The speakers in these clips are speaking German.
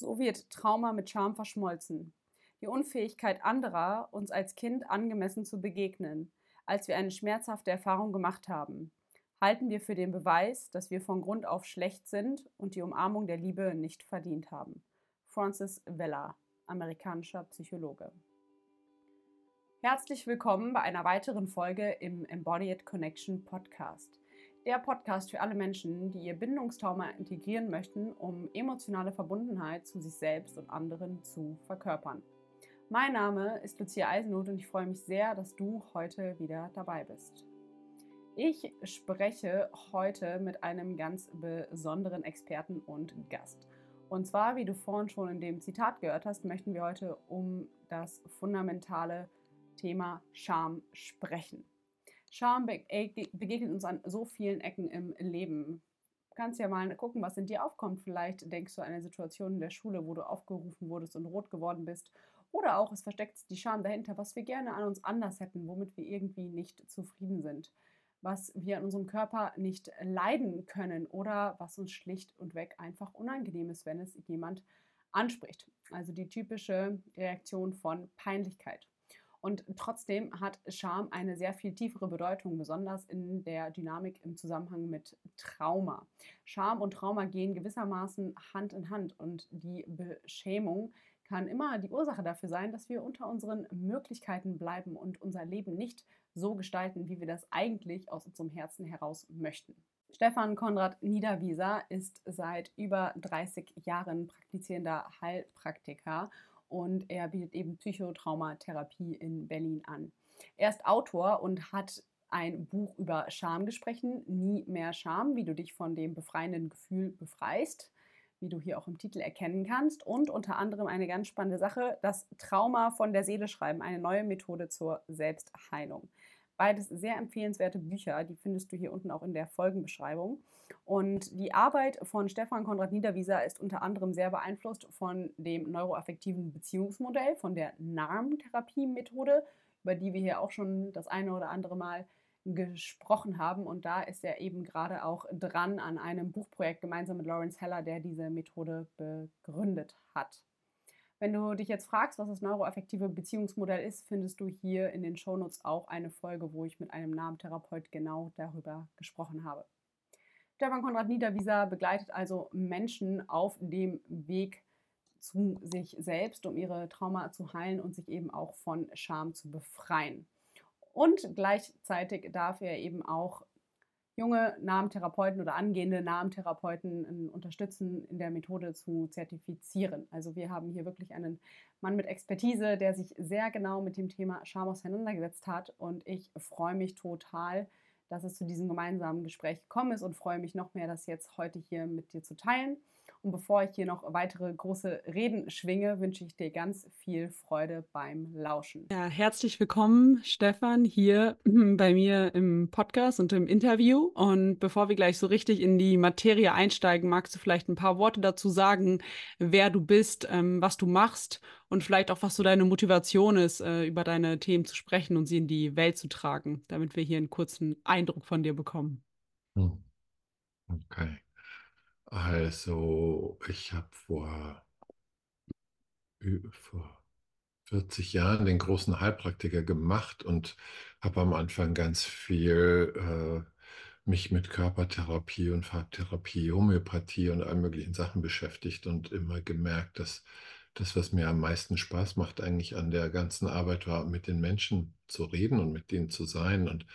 So wird Trauma mit Scham verschmolzen. Die Unfähigkeit anderer, uns als Kind angemessen zu begegnen, als wir eine schmerzhafte Erfahrung gemacht haben, halten wir für den Beweis, dass wir von Grund auf schlecht sind und die Umarmung der Liebe nicht verdient haben. Francis Vella, amerikanischer Psychologe. Herzlich willkommen bei einer weiteren Folge im Embodied Connection Podcast. Der Podcast für alle Menschen, die ihr Bindungstrauma integrieren möchten, um emotionale Verbundenheit zu sich selbst und anderen zu verkörpern. Mein Name ist Lucia Eisenhut und ich freue mich sehr, dass du heute wieder dabei bist. Ich spreche heute mit einem ganz besonderen Experten und Gast. Und zwar, wie du vorhin schon in dem Zitat gehört hast, möchten wir heute um das fundamentale Thema Scham sprechen. Scham begegnet uns an so vielen Ecken im Leben. Du kannst ja mal gucken, was in dir aufkommt. Vielleicht denkst du an eine Situation in der Schule, wo du aufgerufen wurdest und rot geworden bist. Oder auch, es versteckt die Scham dahinter, was wir gerne an uns anders hätten, womit wir irgendwie nicht zufrieden sind. Was wir an unserem Körper nicht leiden können oder was uns schlicht und weg einfach unangenehm ist, wenn es jemand anspricht. Also die typische Reaktion von Peinlichkeit. Und trotzdem hat Scham eine sehr viel tiefere Bedeutung, besonders in der Dynamik im Zusammenhang mit Trauma. Scham und Trauma gehen gewissermaßen Hand in Hand und die Beschämung kann immer die Ursache dafür sein, dass wir unter unseren Möglichkeiten bleiben und unser Leben nicht so gestalten, wie wir das eigentlich aus unserem Herzen heraus möchten. Stefan Konrad Niederwieser ist seit über 30 Jahren praktizierender Heilpraktiker und er bietet eben Psychotraumatherapie in Berlin an. Er ist Autor und hat ein Buch über Schamgesprächen, Nie mehr Scham, wie du dich von dem befreienden Gefühl befreist, wie du hier auch im Titel erkennen kannst. Und unter anderem eine ganz spannende Sache, das Trauma von der Seele schreiben, eine neue Methode zur Selbstheilung. Beides sehr empfehlenswerte Bücher, die findest du hier unten auch in der Folgenbeschreibung. Und die Arbeit von Stefan Konrad Niederwieser ist unter anderem sehr beeinflusst von dem neuroaffektiven Beziehungsmodell, von der NARM-Therapie-Methode, über die wir hier auch schon das eine oder andere Mal gesprochen haben. Und da ist er eben gerade auch dran an einem Buchprojekt gemeinsam mit Lawrence Heller, der diese Methode begründet hat. Wenn du dich jetzt fragst, was das neuroaffektive Beziehungsmodell ist, findest du hier in den Shownotes auch eine Folge, wo ich mit einem Namentherapeut genau darüber gesprochen habe. Stefan Konrad Niederwieser begleitet also Menschen auf dem Weg zu sich selbst, um ihre Trauma zu heilen und sich eben auch von Scham zu befreien. Und gleichzeitig darf er eben auch junge Namentherapeuten oder angehende Namentherapeuten äh, unterstützen, in der Methode zu zertifizieren. Also wir haben hier wirklich einen Mann mit Expertise, der sich sehr genau mit dem Thema Scham auseinandergesetzt hat. Und ich freue mich total, dass es zu diesem gemeinsamen Gespräch gekommen ist und freue mich noch mehr, das jetzt heute hier mit dir zu teilen. Und bevor ich hier noch weitere große Reden schwinge, wünsche ich dir ganz viel Freude beim Lauschen. Ja, herzlich willkommen, Stefan, hier bei mir im Podcast und im Interview. Und bevor wir gleich so richtig in die Materie einsteigen, magst du vielleicht ein paar Worte dazu sagen, wer du bist, ähm, was du machst und vielleicht auch, was so deine Motivation ist, äh, über deine Themen zu sprechen und sie in die Welt zu tragen, damit wir hier einen kurzen Eindruck von dir bekommen. Hm. Okay. Also, ich habe vor, vor 40 Jahren den großen Heilpraktiker gemacht und habe am Anfang ganz viel äh, mich mit Körpertherapie und Farbtherapie, Homöopathie und allen möglichen Sachen beschäftigt und immer gemerkt, dass das, was mir am meisten Spaß macht, eigentlich an der ganzen Arbeit war, mit den Menschen zu reden und mit denen zu sein und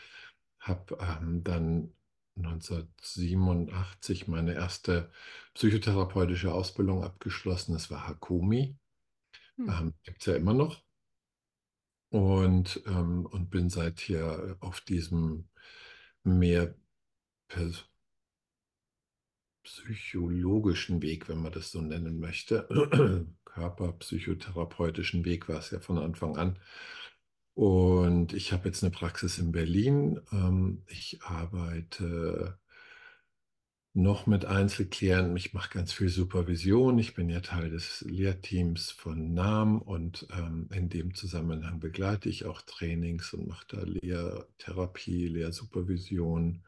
habe ähm, dann 1987 meine erste psychotherapeutische Ausbildung abgeschlossen. Das war Hakumi. Hm. Ähm, Gibt es ja immer noch. Und, ähm, und bin seither auf diesem mehr psychologischen Weg, wenn man das so nennen möchte, körperpsychotherapeutischen Weg war es ja von Anfang an, und ich habe jetzt eine Praxis in Berlin. Ähm, ich arbeite noch mit Einzelklienten. Ich mache ganz viel Supervision. Ich bin ja Teil des Lehrteams von NAM und ähm, in dem Zusammenhang begleite ich auch Trainings und mache da Lehrtherapie, Lehrsupervision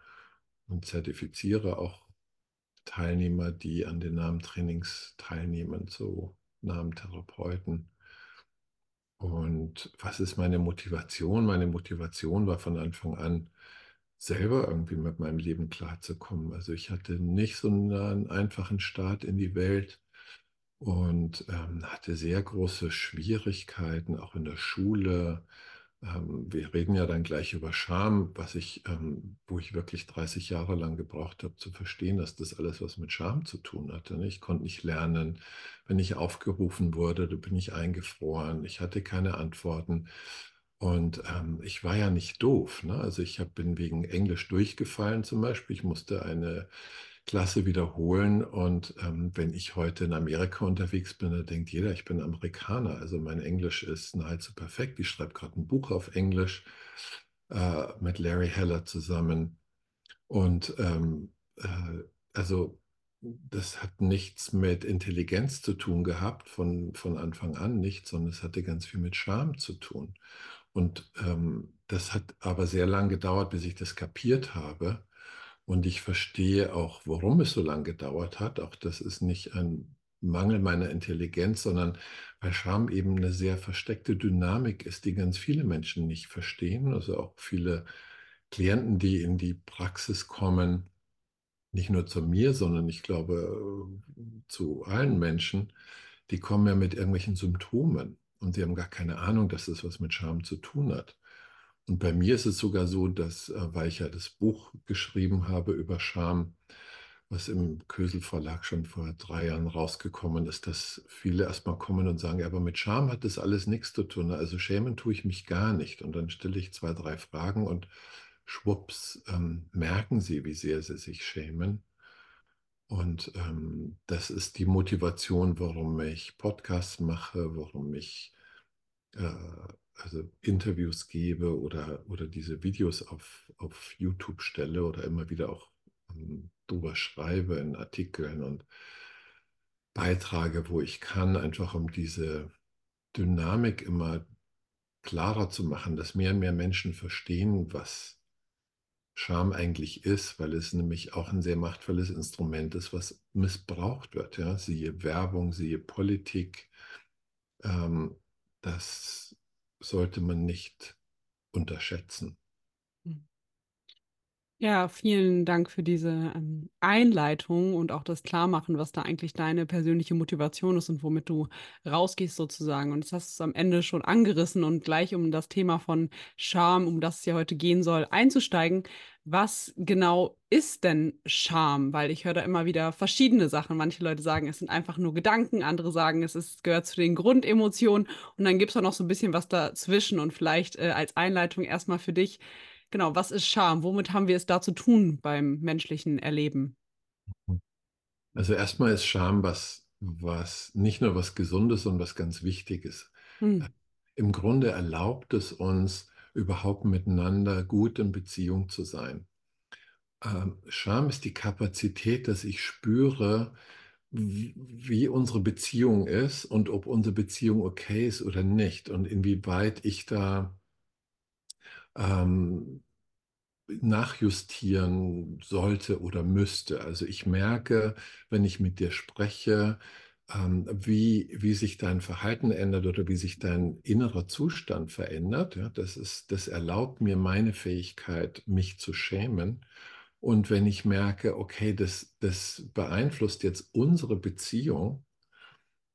und zertifiziere auch Teilnehmer, die an den Namentrainings teilnehmen, so Namentherapeuten. Und was ist meine Motivation? Meine Motivation war von Anfang an, selber irgendwie mit meinem Leben klarzukommen. Also ich hatte nicht so einen einfachen Start in die Welt und ähm, hatte sehr große Schwierigkeiten, auch in der Schule, ähm, wir reden ja dann gleich über Scham, was ich, ähm, wo ich wirklich 30 Jahre lang gebraucht habe, zu verstehen, dass das alles was mit Scham zu tun hatte. Ne? Ich konnte nicht lernen. Wenn ich aufgerufen wurde, da bin ich eingefroren. Ich hatte keine Antworten. Und ähm, ich war ja nicht doof. Ne? Also ich hab, bin wegen Englisch durchgefallen zum Beispiel. Ich musste eine Klasse wiederholen. Und ähm, wenn ich heute in Amerika unterwegs bin, dann denkt jeder, ich bin Amerikaner. Also mein Englisch ist nahezu perfekt. Ich schreibe gerade ein Buch auf Englisch äh, mit Larry Heller zusammen. Und ähm, äh, also das hat nichts mit Intelligenz zu tun gehabt von, von Anfang an nicht, sondern es hatte ganz viel mit Scham zu tun. Und ähm, das hat aber sehr lang gedauert, bis ich das kapiert habe. Und ich verstehe auch, warum es so lange gedauert hat. Auch das ist nicht ein Mangel meiner Intelligenz, sondern weil Scham eben eine sehr versteckte Dynamik ist, die ganz viele Menschen nicht verstehen. Also auch viele Klienten, die in die Praxis kommen, nicht nur zu mir, sondern ich glaube zu allen Menschen, die kommen ja mit irgendwelchen Symptomen und sie haben gar keine Ahnung, dass das was mit Scham zu tun hat. Und bei mir ist es sogar so, dass, äh, weil ich ja das Buch geschrieben habe über Scham, was im Kösel Verlag schon vor drei Jahren rausgekommen ist, dass viele erstmal kommen und sagen, aber mit Scham hat das alles nichts zu tun. Also schämen tue ich mich gar nicht. Und dann stelle ich zwei, drei Fragen und schwupps, ähm, merken sie, wie sehr sie sich schämen. Und ähm, das ist die Motivation, warum ich Podcasts mache, warum ich äh, also Interviews gebe oder, oder diese Videos auf, auf YouTube stelle oder immer wieder auch um, drüber schreibe in Artikeln und beitrage, wo ich kann, einfach um diese Dynamik immer klarer zu machen, dass mehr und mehr Menschen verstehen, was Scham eigentlich ist, weil es nämlich auch ein sehr machtvolles Instrument ist, was missbraucht wird. Ja? Siehe Werbung, siehe Politik. Ähm, das sollte man nicht unterschätzen. Ja, vielen Dank für diese ähm, Einleitung und auch das Klarmachen, was da eigentlich deine persönliche Motivation ist und womit du rausgehst sozusagen. Und jetzt hast du am Ende schon angerissen und gleich um das Thema von Scham, um das es ja heute gehen soll, einzusteigen. Was genau ist denn Scham? Weil ich höre da immer wieder verschiedene Sachen. Manche Leute sagen, es sind einfach nur Gedanken, andere sagen, es ist, gehört zu den Grundemotionen und dann gibt es auch noch so ein bisschen was dazwischen. Und vielleicht äh, als Einleitung erstmal für dich, Genau, was ist Scham? Womit haben wir es da zu tun beim menschlichen Erleben? Also erstmal ist Scham was, was nicht nur was Gesundes, sondern was ganz Wichtiges. Hm. Äh, Im Grunde erlaubt es uns, überhaupt miteinander gut in Beziehung zu sein. Ähm, Scham ist die Kapazität, dass ich spüre, wie, wie unsere Beziehung ist und ob unsere Beziehung okay ist oder nicht und inwieweit ich da ähm, nachjustieren sollte oder müsste. Also ich merke, wenn ich mit dir spreche, ähm, wie, wie sich dein Verhalten ändert oder wie sich dein innerer Zustand verändert. Ja, das, ist, das erlaubt mir meine Fähigkeit, mich zu schämen. Und wenn ich merke, okay, das, das beeinflusst jetzt unsere Beziehung,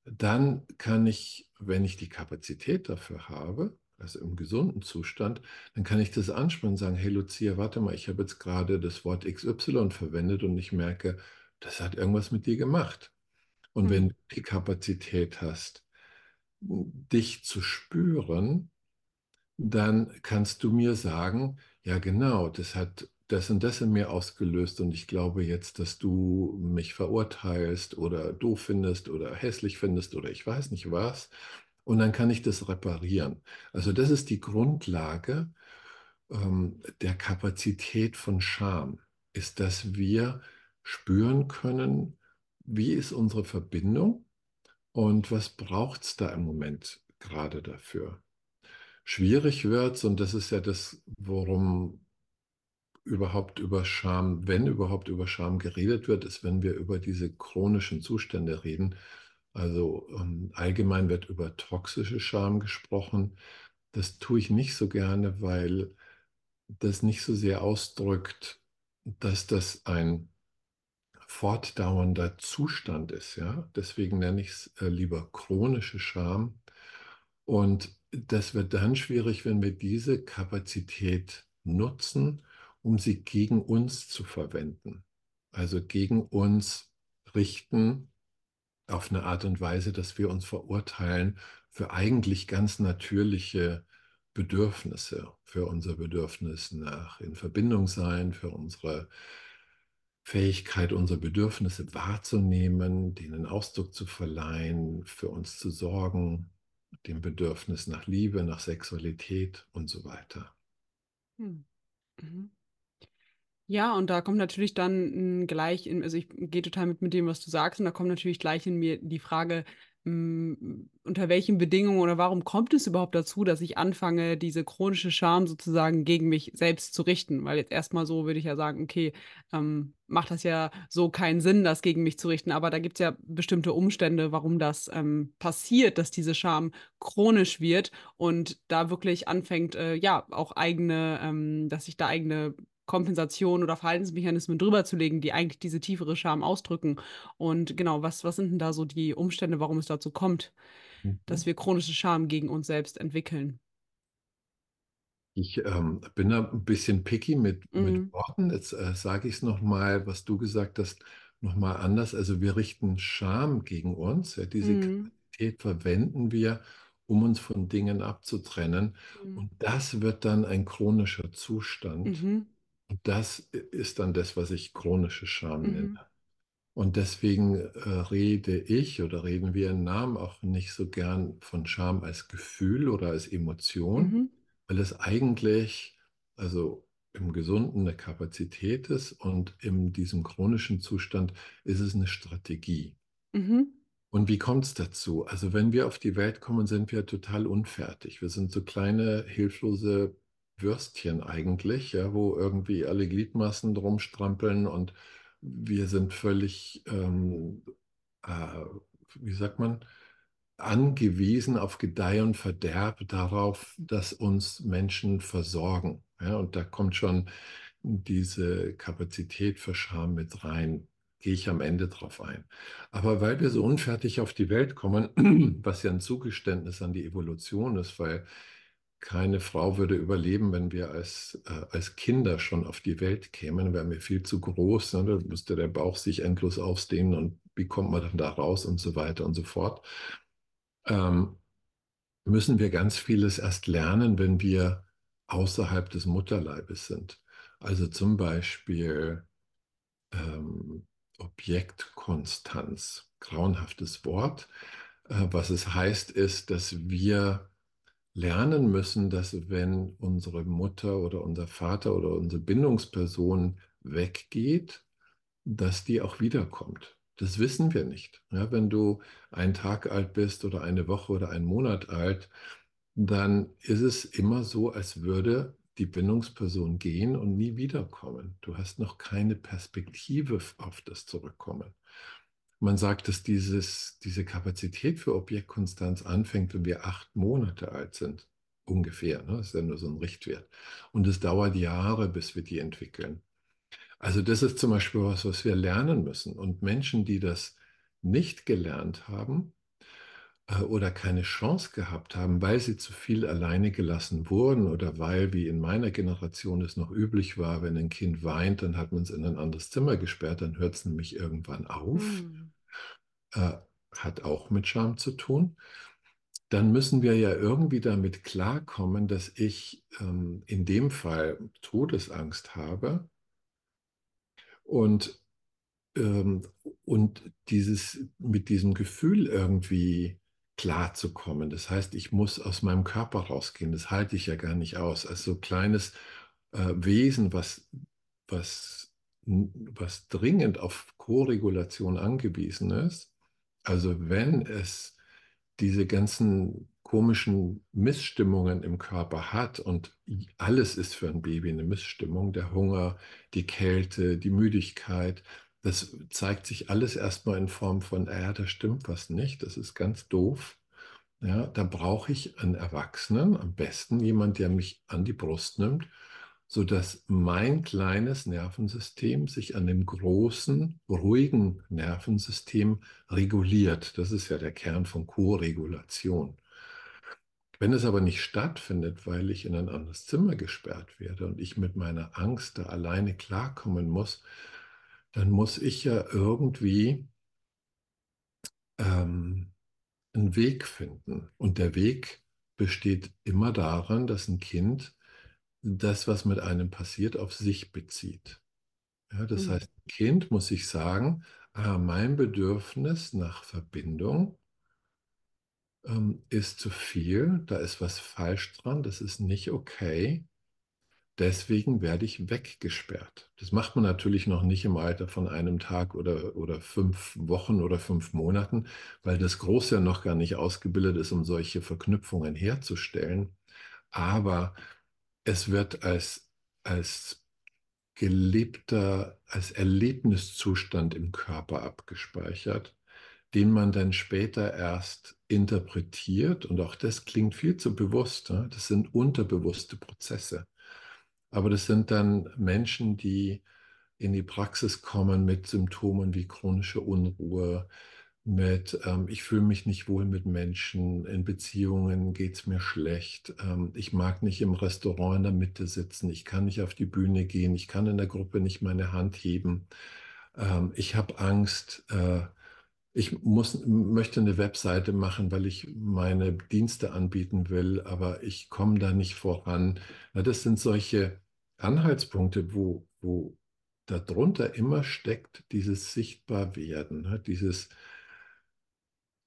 dann kann ich, wenn ich die Kapazität dafür habe, also im gesunden Zustand, dann kann ich das ansprechen und sagen, hey Lucia, warte mal, ich habe jetzt gerade das Wort XY verwendet und ich merke, das hat irgendwas mit dir gemacht. Und mhm. wenn du die Kapazität hast, dich zu spüren, dann kannst du mir sagen, ja genau, das hat das und das in mir ausgelöst und ich glaube jetzt, dass du mich verurteilst oder doof findest oder hässlich findest oder ich weiß nicht was und dann kann ich das reparieren. Also das ist die Grundlage ähm, der Kapazität von Scham, ist, dass wir spüren können, wie ist unsere Verbindung und was braucht es da im Moment gerade dafür. Schwierig wird es, und das ist ja das, worum überhaupt über Scham, wenn überhaupt über Scham geredet wird, ist, wenn wir über diese chronischen Zustände reden. Also ähm, allgemein wird über toxische Scham gesprochen. Das tue ich nicht so gerne, weil das nicht so sehr ausdrückt, dass das ein fortdauernder Zustand ist. Ja? Deswegen nenne ich es äh, lieber chronische Scham. Und das wird dann schwierig, wenn wir diese Kapazität nutzen, um sie gegen uns zu verwenden. Also gegen uns richten auf eine Art und Weise, dass wir uns verurteilen für eigentlich ganz natürliche Bedürfnisse, für unser Bedürfnis nach in Verbindung sein, für unsere Fähigkeit, unsere Bedürfnisse wahrzunehmen, denen Ausdruck zu verleihen, für uns zu sorgen, dem Bedürfnis nach Liebe, nach Sexualität und so weiter. Hm. Mhm. Ja, und da kommt natürlich dann hm, gleich in, also ich gehe total mit, mit dem, was du sagst, und da kommt natürlich gleich in mir die Frage, hm, unter welchen Bedingungen oder warum kommt es überhaupt dazu, dass ich anfange, diese chronische Scham sozusagen gegen mich selbst zu richten? Weil jetzt erstmal so würde ich ja sagen, okay, ähm, macht das ja so keinen Sinn, das gegen mich zu richten. Aber da gibt es ja bestimmte Umstände, warum das ähm, passiert, dass diese Scham chronisch wird und da wirklich anfängt, äh, ja, auch eigene, ähm, dass ich da eigene Kompensation oder Verhaltensmechanismen drüber zu legen, die eigentlich diese tiefere Scham ausdrücken. Und genau, was, was sind denn da so die Umstände, warum es dazu kommt, mhm. dass wir chronische Scham gegen uns selbst entwickeln? Ich ähm, bin da ein bisschen picky mit, mhm. mit Worten. Jetzt äh, sage ich es nochmal, was du gesagt hast, nochmal anders. Also wir richten Scham gegen uns. Ja, diese mhm. Kapazität verwenden wir, um uns von Dingen abzutrennen. Mhm. Und das wird dann ein chronischer Zustand. Und das ist dann das, was ich chronische Scham mhm. nenne. Und deswegen äh, rede ich oder reden wir in Namen auch nicht so gern von Scham als Gefühl oder als Emotion, mhm. weil es eigentlich, also im Gesunden eine Kapazität ist und in diesem chronischen Zustand ist es eine Strategie. Mhm. Und wie kommt es dazu? Also wenn wir auf die Welt kommen, sind wir total unfertig. Wir sind so kleine, hilflose Würstchen eigentlich, ja, wo irgendwie alle Gliedmaßen drum strampeln und wir sind völlig, ähm, äh, wie sagt man, angewiesen auf Gedeih und Verderb darauf, dass uns Menschen versorgen. Ja, und da kommt schon diese Kapazität für Scham mit rein. Gehe ich am Ende drauf ein. Aber weil wir so unfertig auf die Welt kommen, was ja ein Zugeständnis an die Evolution ist, weil keine Frau würde überleben, wenn wir als, äh, als Kinder schon auf die Welt kämen, wären wir viel zu groß. Ne? Da müsste der Bauch sich endlos ausdehnen und wie kommt man dann da raus und so weiter und so fort. Ähm, müssen wir ganz vieles erst lernen, wenn wir außerhalb des Mutterleibes sind. Also zum Beispiel ähm, Objektkonstanz, grauenhaftes Wort. Äh, was es heißt, ist, dass wir lernen müssen, dass wenn unsere Mutter oder unser Vater oder unsere Bindungsperson weggeht, dass die auch wiederkommt. Das wissen wir nicht. Ja, wenn du einen Tag alt bist oder eine Woche oder einen Monat alt, dann ist es immer so, als würde die Bindungsperson gehen und nie wiederkommen. Du hast noch keine Perspektive auf das Zurückkommen. Man sagt, dass dieses, diese Kapazität für Objektkonstanz anfängt, wenn wir acht Monate alt sind. Ungefähr. Ne? Das ist ja nur so ein Richtwert. Und es dauert Jahre, bis wir die entwickeln. Also das ist zum Beispiel was, was wir lernen müssen. Und Menschen, die das nicht gelernt haben äh, oder keine Chance gehabt haben, weil sie zu viel alleine gelassen wurden oder weil, wie in meiner Generation es noch üblich war, wenn ein Kind weint, dann hat man es in ein anderes Zimmer gesperrt, dann hört es nämlich irgendwann auf. Mhm äh, hat auch mit Scham zu tun, dann müssen wir ja irgendwie damit klarkommen, dass ich ähm, in dem Fall Todesangst habe und, ähm, und dieses, mit diesem Gefühl irgendwie klarzukommen. Das heißt, ich muss aus meinem Körper rausgehen. Das halte ich ja gar nicht aus. Als so kleines äh, Wesen, was, was, was dringend auf Koregulation angewiesen ist, also wenn es diese ganzen komischen Missstimmungen im Körper hat, und alles ist für ein Baby eine Missstimmung, der Hunger, die Kälte, die Müdigkeit, das zeigt sich alles erstmal in Form von, äh, da stimmt was nicht, das ist ganz doof. Ja, da brauche ich einen Erwachsenen, am besten jemand, der mich an die Brust nimmt, sodass mein kleines Nervensystem sich an dem großen, ruhigen Nervensystem reguliert. Das ist ja der Kern von Co-Regulation. Wenn es aber nicht stattfindet, weil ich in ein anderes Zimmer gesperrt werde und ich mit meiner Angst da alleine klarkommen muss, dann muss ich ja irgendwie ähm, einen Weg finden. Und der Weg besteht immer darin, dass ein Kind das, was mit einem passiert, auf sich bezieht. Ja, das mhm. heißt, Kind muss sich sagen, ah, mein Bedürfnis nach Verbindung ähm, ist zu viel, da ist was falsch dran, das ist nicht okay. Deswegen werde ich weggesperrt. Das macht man natürlich noch nicht im Alter von einem Tag oder, oder fünf Wochen oder fünf Monaten, weil das Große ja noch gar nicht ausgebildet ist, um solche Verknüpfungen herzustellen. Aber es wird als, als gelebter, als Erlebniszustand im Körper abgespeichert, den man dann später erst interpretiert. Und auch das klingt viel zu bewusst. Ne? Das sind unterbewusste Prozesse. Aber das sind dann Menschen, die in die Praxis kommen mit Symptomen wie chronische Unruhe, mit ähm, ich fühle mich nicht wohl mit Menschen, in Beziehungen geht es mir schlecht, ähm, ich mag nicht im Restaurant in der Mitte sitzen, ich kann nicht auf die Bühne gehen, ich kann in der Gruppe nicht meine Hand heben, ähm, ich habe Angst, äh, ich muss, möchte eine Webseite machen, weil ich meine Dienste anbieten will, aber ich komme da nicht voran. Ja, das sind solche Anhaltspunkte, wo, wo darunter immer steckt dieses Sichtbarwerden, ne? dieses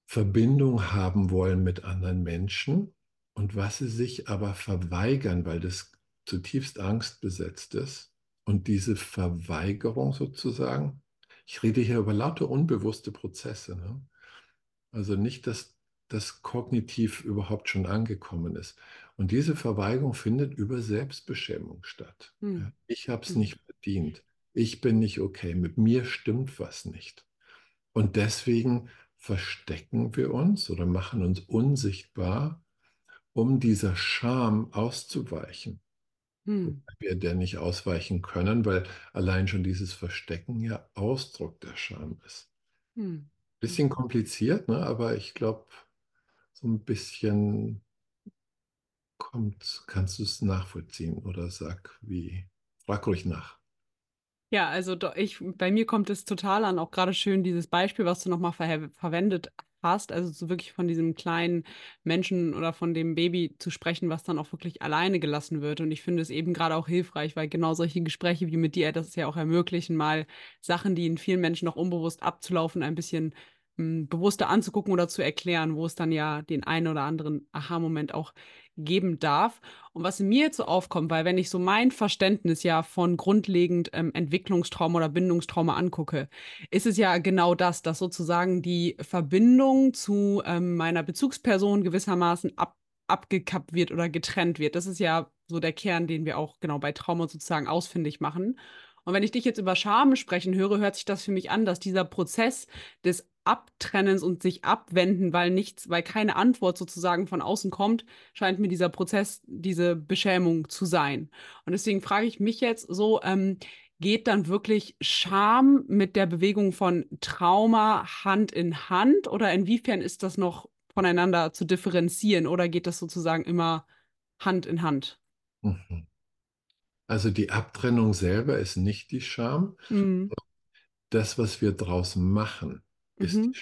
Verbindung haben wollen mit anderen Menschen und was sie sich aber verweigern, weil das zutiefst angstbesetzt ist. Und diese Verweigerung sozusagen, ich rede hier über lauter unbewusste Prozesse. Ne? Also nicht, dass das kognitiv überhaupt schon angekommen ist. Und diese Verweigerung findet über Selbstbeschämung statt. Hm. Ich habe es hm. nicht verdient. Ich bin nicht okay. Mit mir stimmt was nicht. Und deswegen verstecken wir uns oder machen uns unsichtbar, um dieser Scham auszuweichen. Hm. Wir der nicht ausweichen können, weil allein schon dieses Verstecken ja Ausdruck der Scham ist. Hm. Bisschen kompliziert, ne? aber ich glaube, so ein bisschen kommt, kannst du es nachvollziehen oder sag wie, frag ruhig nach. Ja, also ich, bei mir kommt es total an, auch gerade schön dieses Beispiel, was du nochmal ver verwendet hast, also so wirklich von diesem kleinen Menschen oder von dem Baby zu sprechen, was dann auch wirklich alleine gelassen wird. Und ich finde es eben gerade auch hilfreich, weil genau solche Gespräche wie mit dir das ja auch ermöglichen, mal Sachen, die in vielen Menschen noch unbewusst abzulaufen, ein bisschen hm, bewusster anzugucken oder zu erklären, wo es dann ja den einen oder anderen Aha-Moment auch geben darf. Und was mir jetzt so aufkommt, weil wenn ich so mein Verständnis ja von grundlegend ähm, Entwicklungstrauma oder Bindungstrauma angucke, ist es ja genau das, dass sozusagen die Verbindung zu ähm, meiner Bezugsperson gewissermaßen ab, abgekappt wird oder getrennt wird. Das ist ja so der Kern, den wir auch genau bei Trauma sozusagen ausfindig machen. Und wenn ich dich jetzt über Scham sprechen höre, hört sich das für mich an, dass dieser Prozess des Abtrennens und sich abwenden, weil nichts, weil keine Antwort sozusagen von außen kommt, scheint mir dieser Prozess, diese Beschämung zu sein. Und deswegen frage ich mich jetzt so, ähm, geht dann wirklich Scham mit der Bewegung von Trauma Hand in Hand oder inwiefern ist das noch voneinander zu differenzieren oder geht das sozusagen immer Hand in Hand? Mhm. Also die Abtrennung selber ist nicht die Scham. Mhm. Das, was wir draus machen, ist mhm.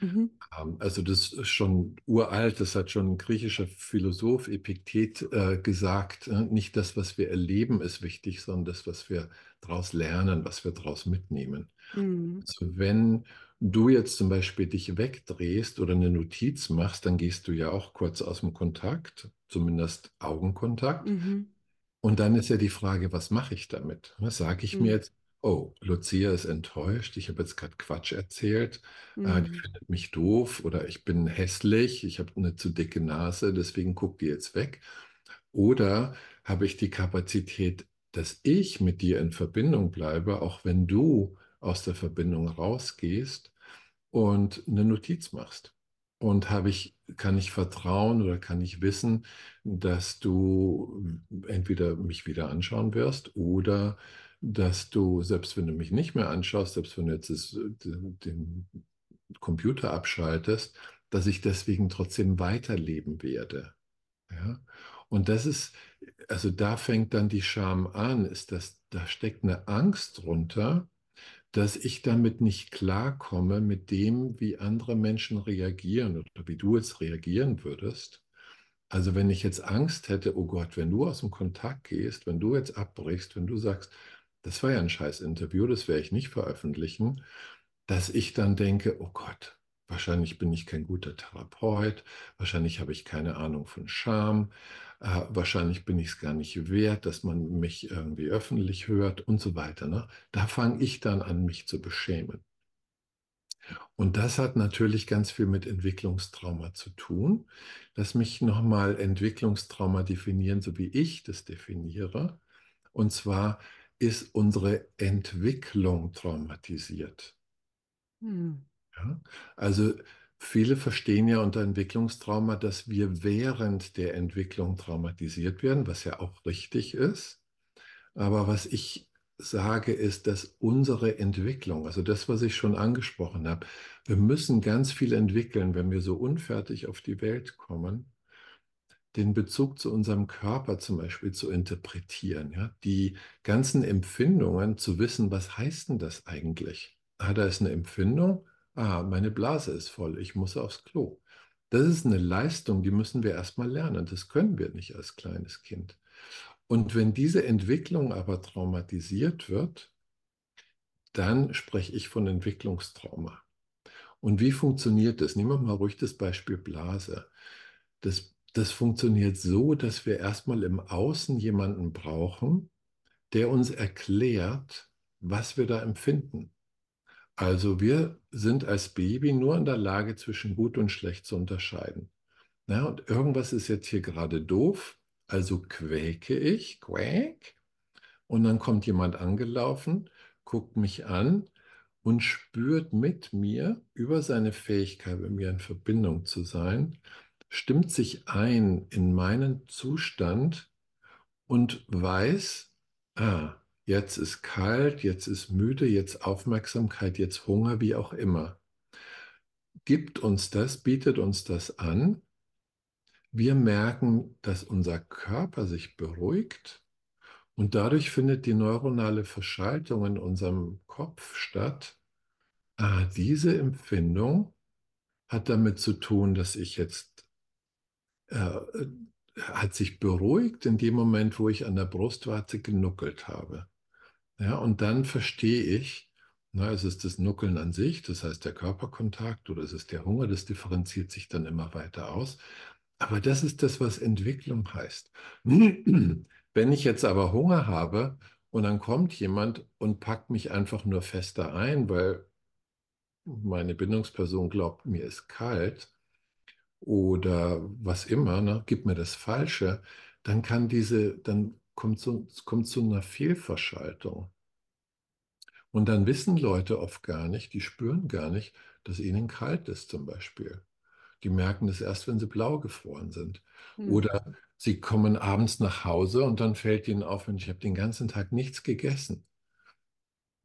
Mhm. Ähm, also das ist schon uralt, das hat schon ein griechischer Philosoph Epiktet äh, gesagt, äh, nicht das, was wir erleben, ist wichtig, sondern das, was wir daraus lernen, was wir daraus mitnehmen. Mhm. Also wenn du jetzt zum Beispiel dich wegdrehst oder eine Notiz machst, dann gehst du ja auch kurz aus dem Kontakt, zumindest Augenkontakt. Mhm. Und dann ist ja die Frage, was mache ich damit? Sage ich mhm. mir jetzt, oh, Lucia ist enttäuscht, ich habe jetzt gerade Quatsch erzählt, äh, die Mhm. findet mich doof oder ich bin hässlich, ich habe eine zu dicke Nase, deswegen guckt die jetzt weg. Oder habe ich die Kapazität, dass ich mit dir in Verbindung bleibe, auch wenn du aus der Verbindung rausgehst und eine Notiz machst? Und habe ich, kann ich vertrauen oder kann ich wissen, dass du entweder mich wieder anschauen wirst oder dass du, selbst wenn du mich nicht mehr anschaust, selbst wenn du jetzt das, den Computer abschaltest, dass ich deswegen trotzdem weiterleben werde. Ja? Und das ist, also da fängt dann die Scham an, ist das, da steckt eine Angst drunter, dass ich damit nicht klarkomme mit dem, wie andere Menschen reagieren oder wie du jetzt reagieren würdest. Also wenn ich jetzt Angst hätte, oh Gott, wenn du aus dem Kontakt gehst, wenn du jetzt abbrichst, wenn du sagst, das war ja ein scheiß Interview, das werde ich nicht veröffentlichen, dass ich dann denke, oh Gott, wahrscheinlich bin ich kein guter Therapeut, wahrscheinlich habe ich keine Ahnung von Scham, äh, wahrscheinlich bin ich es gar nicht wert, dass man mich irgendwie öffentlich hört und so weiter. Ne? Da fange ich dann an, mich zu beschämen. Und das hat natürlich ganz viel mit Entwicklungstrauma zu tun. Lass mich nochmal Entwicklungstrauma definieren, so wie ich das definiere. Und zwar ist unsere Entwicklung traumatisiert. Mhm. Ja? Also viele verstehen ja unter Entwicklungstrauma, dass wir während der Entwicklung traumatisiert werden, was ja auch richtig ist. Aber was ich sage, ist, dass unsere Entwicklung, also das, was ich schon angesprochen habe, wir müssen ganz viel entwickeln, wenn wir so unfertig auf die Welt kommen, den Bezug zu unserem Körper zum Beispiel zu interpretieren, ja? die ganzen Empfindungen zu wissen, was heißt denn das eigentlich? Ah, da ist eine Empfindung, ah, meine Blase ist voll, ich muss aufs Klo. Das ist eine Leistung, die müssen wir erstmal lernen. Das können wir nicht als kleines Kind. Und wenn diese Entwicklung aber traumatisiert wird, dann spreche ich von Entwicklungstrauma. Und wie funktioniert das? Nehmen wir mal ruhig das Beispiel Blase. Das, das funktioniert so, dass wir erstmal im Außen jemanden brauchen, der uns erklärt, was wir da empfinden. Also wir sind als Baby nur in der Lage, zwischen gut und schlecht zu unterscheiden. Ja, und irgendwas ist jetzt hier gerade doof, also quäke ich, quäk, und dann kommt jemand angelaufen, guckt mich an und spürt mit mir über seine Fähigkeit, mit mir in Verbindung zu sein, stimmt sich ein in meinen Zustand und weiß, ah, jetzt ist kalt, jetzt ist müde, jetzt Aufmerksamkeit, jetzt Hunger, wie auch immer. Gibt uns das, bietet uns das an wir merken, dass unser Körper sich beruhigt und dadurch findet die neuronale Verschaltung in unserem Kopf statt. Ah, diese Empfindung hat damit zu tun, dass ich jetzt äh, hat sich beruhigt in dem Moment, wo ich an der Brustwarze genuckelt habe. Ja, und dann verstehe ich, na, es ist das Nuckeln an sich, das heißt der Körperkontakt oder es ist der Hunger, das differenziert sich dann immer weiter aus. Aber das ist das, was Entwicklung heißt. Wenn ich jetzt aber Hunger habe und dann kommt jemand und packt mich einfach nur fester ein, weil meine Bindungsperson glaubt, mir ist kalt oder was immer, ne, gibt mir das Falsche, dann kann diese, dann kommt so, kommt zu einer Fehlverschaltung. Und dann wissen Leute oft gar nicht, die spüren gar nicht, dass ihnen kalt ist zum Beispiel. Die merken das erst, wenn sie blau gefroren sind. Mhm. Oder sie kommen abends nach Hause und dann fällt ihnen auf, ich habe den ganzen Tag nichts gegessen.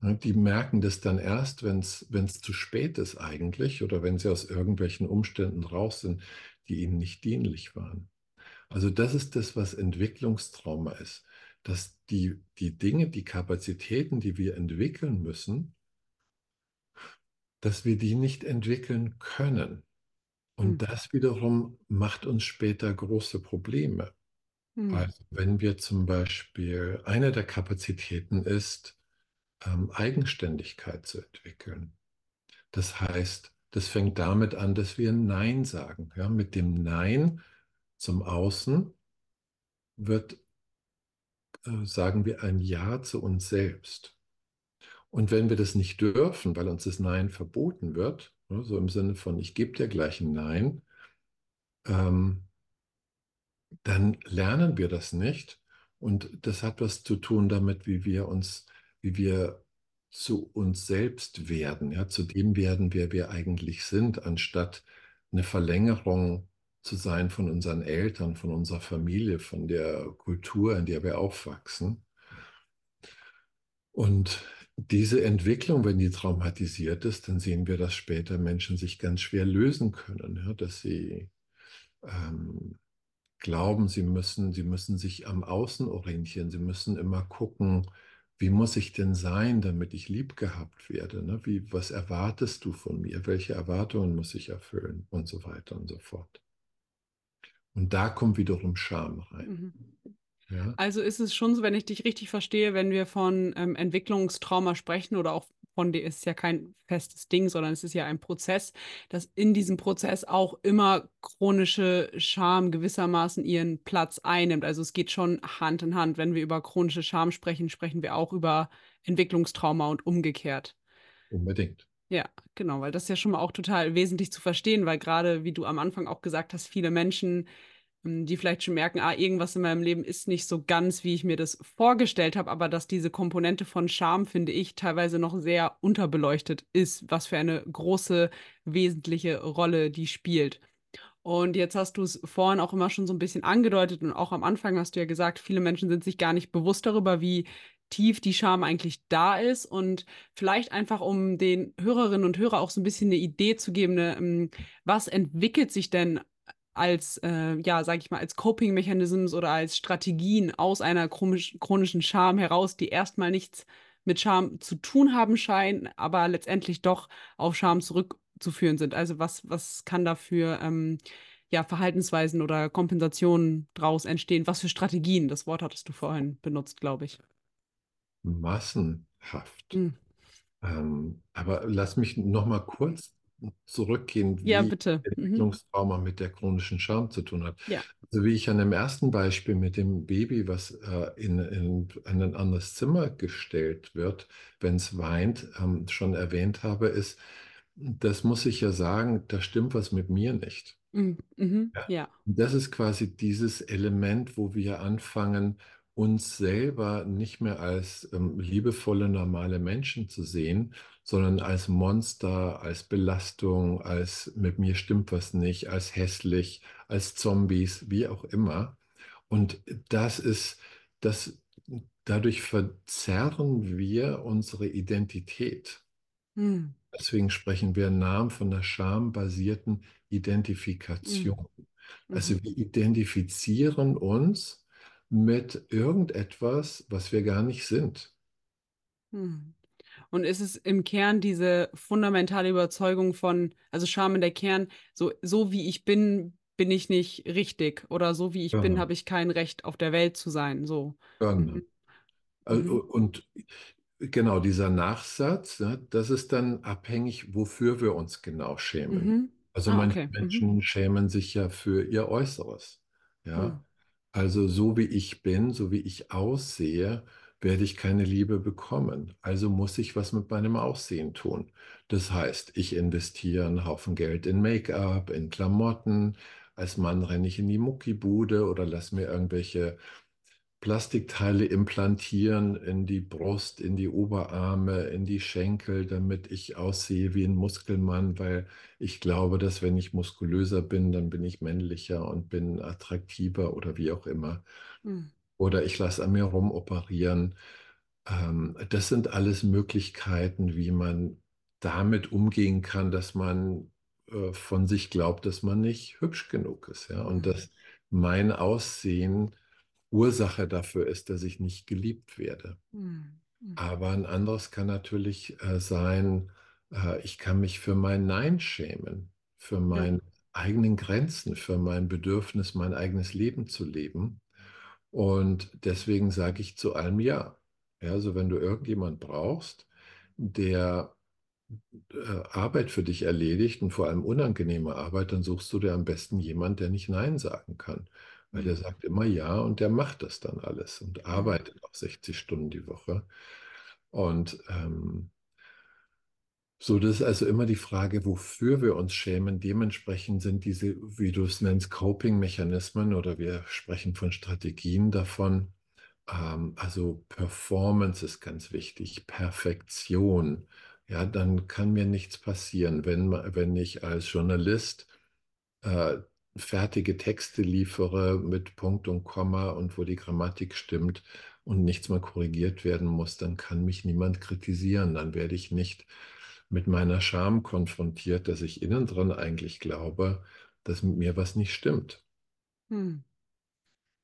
Die merken das dann erst, wenn es zu spät ist eigentlich oder wenn sie aus irgendwelchen Umständen raus sind, die ihnen nicht dienlich waren. Also das ist das, was Entwicklungstrauma ist, dass die, die Dinge, die Kapazitäten, die wir entwickeln müssen, dass wir die nicht entwickeln können. Und Hm. das wiederum macht uns später große Probleme. Hm. Also wenn wir zum Beispiel, eine der Kapazitäten ist, ähm, Eigenständigkeit zu entwickeln. Das heißt, das fängt damit an, dass wir Nein sagen. Ja, mit dem Nein zum Außen wird, äh, sagen wir ein Ja zu uns selbst. Und wenn wir das nicht dürfen, weil uns das Nein verboten wird, ne, so im Sinne von, ich gebe dir gleich ein Nein, ähm, dann lernen wir das nicht. Und das hat was zu tun damit, wie wir uns, wie wir zu uns selbst werden, ja, zu dem werden, wer wir eigentlich sind, anstatt eine Verlängerung zu sein von unseren Eltern, von unserer Familie, von der Kultur, in der wir aufwachsen. Und diese Entwicklung, wenn die traumatisiert ist, dann sehen wir, dass später Menschen sich ganz schwer lösen können, ja, dass sie ähm, glauben, sie müssen, sie müssen sich am Außen orientieren, sie müssen immer gucken, wie muss ich denn sein, damit ich lieb gehabt werde? Ne? Wie, was erwartest du von mir? Welche Erwartungen muss ich erfüllen? Und so weiter und so fort. Und da kommt wiederum Scham rein. Mhm. Ja? Also ist es schon so, wenn ich dich richtig verstehe, wenn wir von ähm, Entwicklungstrauma sprechen oder auch von dir ist ja kein festes Ding, sondern es ist ja ein Prozess, dass in diesem Prozess auch immer chronische Scham gewissermaßen ihren Platz einnimmt. Also es geht schon Hand in Hand. Wenn wir über chronische Scham sprechen, sprechen wir auch über Entwicklungstrauma und umgekehrt. Unbedingt. Ja, genau, weil das ist ja schon mal auch total wesentlich zu verstehen, weil gerade, wie du am Anfang auch gesagt hast, viele Menschen die vielleicht schon merken, ah, irgendwas in meinem Leben ist nicht so ganz, wie ich mir das vorgestellt habe, aber dass diese Komponente von Scham, finde ich, teilweise noch sehr unterbeleuchtet ist, was für eine große, wesentliche Rolle die spielt. Und jetzt hast du es vorhin auch immer schon so ein bisschen angedeutet und auch am Anfang hast du ja gesagt, viele Menschen sind sich gar nicht bewusst darüber, wie tief die Scham eigentlich da ist und vielleicht einfach, um den Hörerinnen und Hörern auch so ein bisschen eine Idee zu geben, ne, ähm, was entwickelt sich denn als, äh, ja, sag ich mal, als Coping-Mechanismus oder als Strategien aus einer chronischen Scham heraus, die erstmal nichts mit Scham zu tun haben scheinen, aber letztendlich doch auf Scham zurückzuführen sind. Also was, was kann dafür ähm, ja, Verhaltensweisen oder Kompensationen draus entstehen? Was für Strategien? Das Wort hattest du vorhin benutzt, glaube ich. Massenhaft. Mhm. Ähm, aber lass mich noch mal kurz zurückgehen, wie ja, bitte. Mhm. Entwicklungstrauma mhm. mit der chronischen Scham zu tun hat. Ja. Also wie ich an dem ersten Beispiel mit dem Baby, was äh, in, in, ein anderes Zimmer gestellt wird, wenn es weint, ähm, schon erwähnt habe, ist, das muss ich ja sagen, da stimmt was mit mir nicht. Mhm. Mhm. Ja. ja. Das ist quasi dieses Element, wo wir anfangen, uns selber nicht mehr als ähm, liebevolle, normale Menschen zu sehen, sondern als Monster, als Belastung, als mit mir stimmt was nicht, als hässlich, als Zombies, wie auch immer. Und das ist, das, dadurch verzerren wir unsere Identität. Hm. Deswegen sprechen wir Namen von der schambasierten Identifikation. Hm. Also mhm. wir identifizieren uns mit irgendetwas, was wir gar nicht sind. Hm. Und ist es im Kern diese fundamentale Überzeugung von, also Scham in der Kern, so, so wie ich bin, bin ich nicht richtig oder so wie ich ja. bin, habe ich kein Recht auf der Welt zu sein. So. Ja. Mhm. Also, mhm. und genau dieser Nachsatz, ne, das ist dann abhängig, wofür wir uns genau schämen. Mhm. Also ah, manche okay. Mhm. Menschen schämen sich ja für ihr Äußeres. Ja. Also so wie ich bin, so wie ich aussehe, werde ich keine Liebe bekommen. Also muss ich was mit meinem Aussehen tun. Das heißt, ich investiere einen Haufen Geld in Make-up, in Klamotten. Als Mann renne ich in die Muckibude oder lass mir irgendwelche Plastikteile implantieren in die Brust, in die Oberarme, in die Schenkel, damit ich aussehe wie ein Muskelmann, weil ich glaube, dass wenn ich muskulöser bin, dann bin ich männlicher und bin attraktiver oder wie auch immer. Mhm oder ich lasse an mir rumoperieren. Ähm, das sind alles Möglichkeiten, wie man damit umgehen kann, dass man äh, von sich glaubt, dass man nicht hübsch genug ist. Ja? Und mhm. dass mein Aussehen Ursache dafür ist, dass ich nicht geliebt werde. Mhm. Aber ein anderes kann natürlich äh, sein, äh, ich kann mich für mein Nein schämen, für meine ja. eigenen Grenzen, für mein Bedürfnis, mein eigenes Leben zu leben. Und deswegen sage ich zu allem Ja. Ja, also wenn du irgendjemand brauchst, der äh, Arbeit für dich erledigt und vor allem unangenehme Arbeit, dann suchst du dir am besten jemand, der nicht Nein sagen kann. Weil der mhm. sagt immer Ja und der macht das dann alles und arbeitet auch 60 Stunden die Woche. Und ähm, so, das ist also immer die Frage, wofür wir uns schämen. Dementsprechend sind diese, wie du es nennst, Coping-Mechanismen oder wir sprechen von Strategien davon. Ähm, also Performance ist ganz wichtig, Perfektion. Ja, dann kann mir nichts passieren, wenn, wenn ich als Journalist äh, fertige Texte liefere mit Punkt und Komma und wo die Grammatik stimmt und nichts mehr korrigiert werden muss, dann kann mich niemand kritisieren. Dann werde ich nicht mit meiner Scham konfrontiert, dass ich innen drin eigentlich glaube, dass mit mir was nicht stimmt. Hm.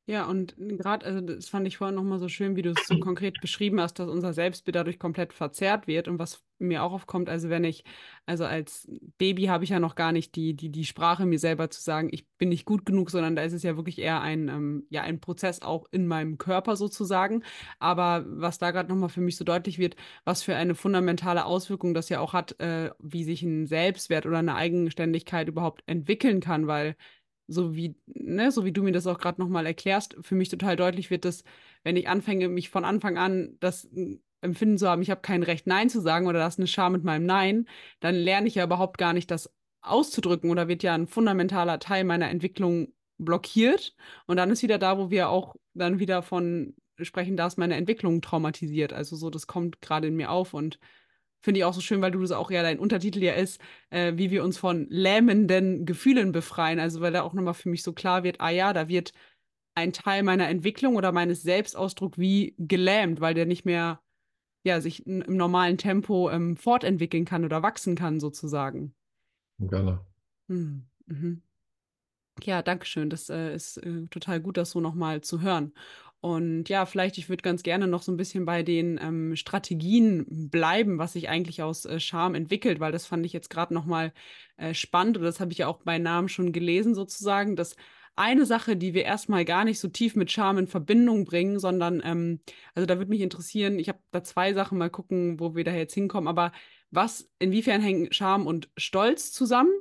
Ja, und gerade, also das fand ich vorhin nochmal so schön, wie du es so konkret beschrieben hast, dass unser Selbstbild dadurch komplett verzerrt wird. Und was mir auch aufkommt, also wenn ich, also als Baby habe ich ja noch gar nicht die, die, die Sprache, mir selber zu sagen, ich bin nicht gut genug, sondern da ist es ja wirklich eher ein, ähm, ja, ein Prozess auch in meinem Körper sozusagen. Aber was da gerade nochmal für mich so deutlich wird, was für eine fundamentale Auswirkung das ja auch hat, äh, wie sich ein Selbstwert oder eine Eigenständigkeit überhaupt entwickeln kann, weil so wie, ne, so wie du mir das auch gerade nochmal erklärst, für mich total deutlich wird, dass wenn ich anfange, mich von Anfang an das Empfinden zu haben, ich habe kein Recht, Nein zu sagen oder das ist eine Scham mit meinem Nein, dann lerne ich ja überhaupt gar nicht, das auszudrücken oder wird ja ein fundamentaler Teil meiner Entwicklung blockiert. Und dann ist wieder da, wo wir auch dann wieder von sprechen, da ist meine Entwicklung traumatisiert. Also so, das kommt gerade in mir auf und Finde ich auch so schön, weil du das auch ja dein Untertitel ja ist, äh, wie wir uns von lähmenden Gefühlen befreien. Also weil da auch nochmal für mich so klar wird, ah ja, da wird ein Teil meiner Entwicklung oder meines Selbstausdrucks wie gelähmt, weil der nicht mehr ja, sich im normalen Tempo ähm, fortentwickeln kann oder wachsen kann, sozusagen. Gerne. Hm, mhm. Ja, danke schön. Das äh, ist äh, total gut, das so nochmal zu hören. Und ja, vielleicht, ich würde ganz gerne noch so ein bisschen bei den ähm, Strategien bleiben, was sich eigentlich aus äh, Scham entwickelt, weil das fand ich jetzt gerade nochmal äh, spannend und das habe ich ja auch bei Namen schon gelesen sozusagen, dass eine Sache, die wir erstmal gar nicht so tief mit Scham in Verbindung bringen, sondern, ähm, also da würde mich interessieren, ich habe da zwei Sachen, mal gucken, wo wir da jetzt hinkommen, aber was, inwiefern hängen Scham und Stolz zusammen?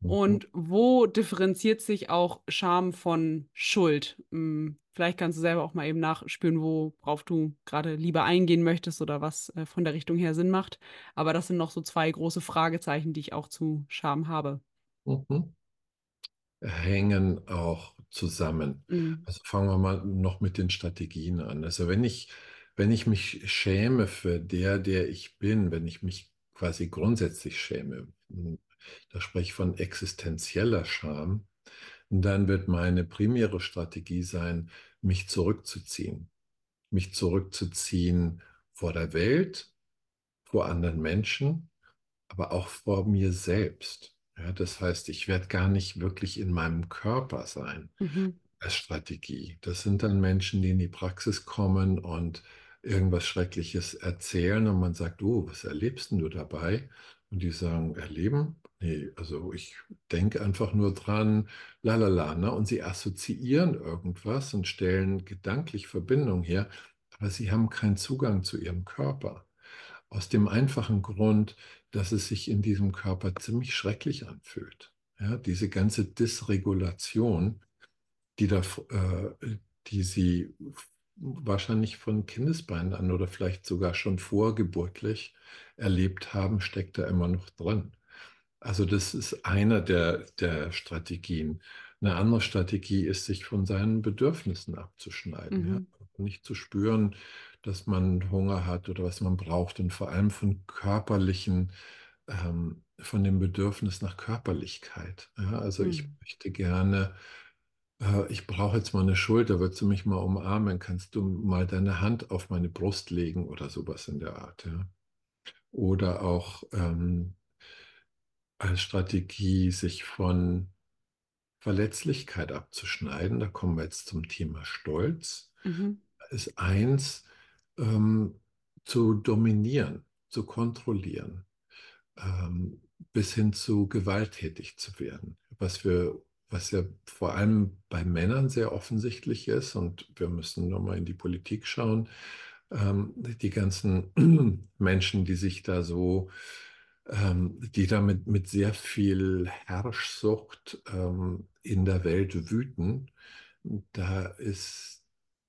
Mhm. Und wo differenziert sich auch Scham von Schuld? Vielleicht kannst du selber auch mal eben nachspüren, worauf du gerade lieber eingehen möchtest oder was äh, von der Richtung her Sinn macht. Aber das sind noch so zwei große Fragezeichen, die ich auch zu Scham habe. Mhm. Hängen auch zusammen. Mhm. Also fangen wir mal noch mit den Strategien an. Also wenn ich, wenn ich mich schäme für der, der ich bin, wenn ich mich quasi grundsätzlich schäme, hm, da spreche ich von existenzieller Scham, dann wird meine primäre Strategie sein, mich zurückzuziehen. Mich zurückzuziehen vor der Welt, vor anderen Menschen, aber auch vor mir selbst. Ja, das heißt, ich werde gar nicht wirklich in meinem Körper sein mhm. als Strategie. Das sind dann Menschen, die in die Praxis kommen und irgendwas Schreckliches erzählen und man sagt, oh, was erlebst du dabei? Und die sagen, erleben? Nee, also ich denke einfach nur dran, lalala, ne? Und sie assoziieren irgendwas und stellen gedanklich Verbindung her, aber sie haben keinen Zugang zu ihrem Körper. Aus dem einfachen Grund, dass es sich in diesem Körper ziemlich schrecklich anfühlt. Ja, diese ganze Dysregulation, die, da, äh, die sie wahrscheinlich von Kindesbeinen an oder vielleicht sogar schon vorgeburtlich erlebt haben, steckt da immer noch drin. Also das ist einer der, der Strategien. Eine andere Strategie ist, sich von seinen Bedürfnissen abzuschneiden. Mhm. Ja? Nicht zu spüren, dass man Hunger hat oder was man braucht und vor allem von körperlichen, ähm, von dem Bedürfnis nach Körperlichkeit. Ja? Also mhm. ich möchte gerne äh, ich brauche jetzt mal eine Schulter, würdest du mich mal umarmen? Kannst du mal deine Hand auf meine Brust legen oder sowas in der Art? Ja? Oder auch ähm, als Strategie, sich von Verletzlichkeit abzuschneiden. Da kommen wir jetzt zum Thema Stolz. Mhm. Ist eins, ähm, zu dominieren, zu kontrollieren, ähm, bis hin zu gewalttätig zu werden. Was wir was ja vor allem bei Männern sehr offensichtlich ist, und wir müssen nochmal in die Politik schauen, ähm, die ganzen Menschen, die sich da so, die damit mit sehr viel Herrschsucht ähm, in der Welt wüten, da ist,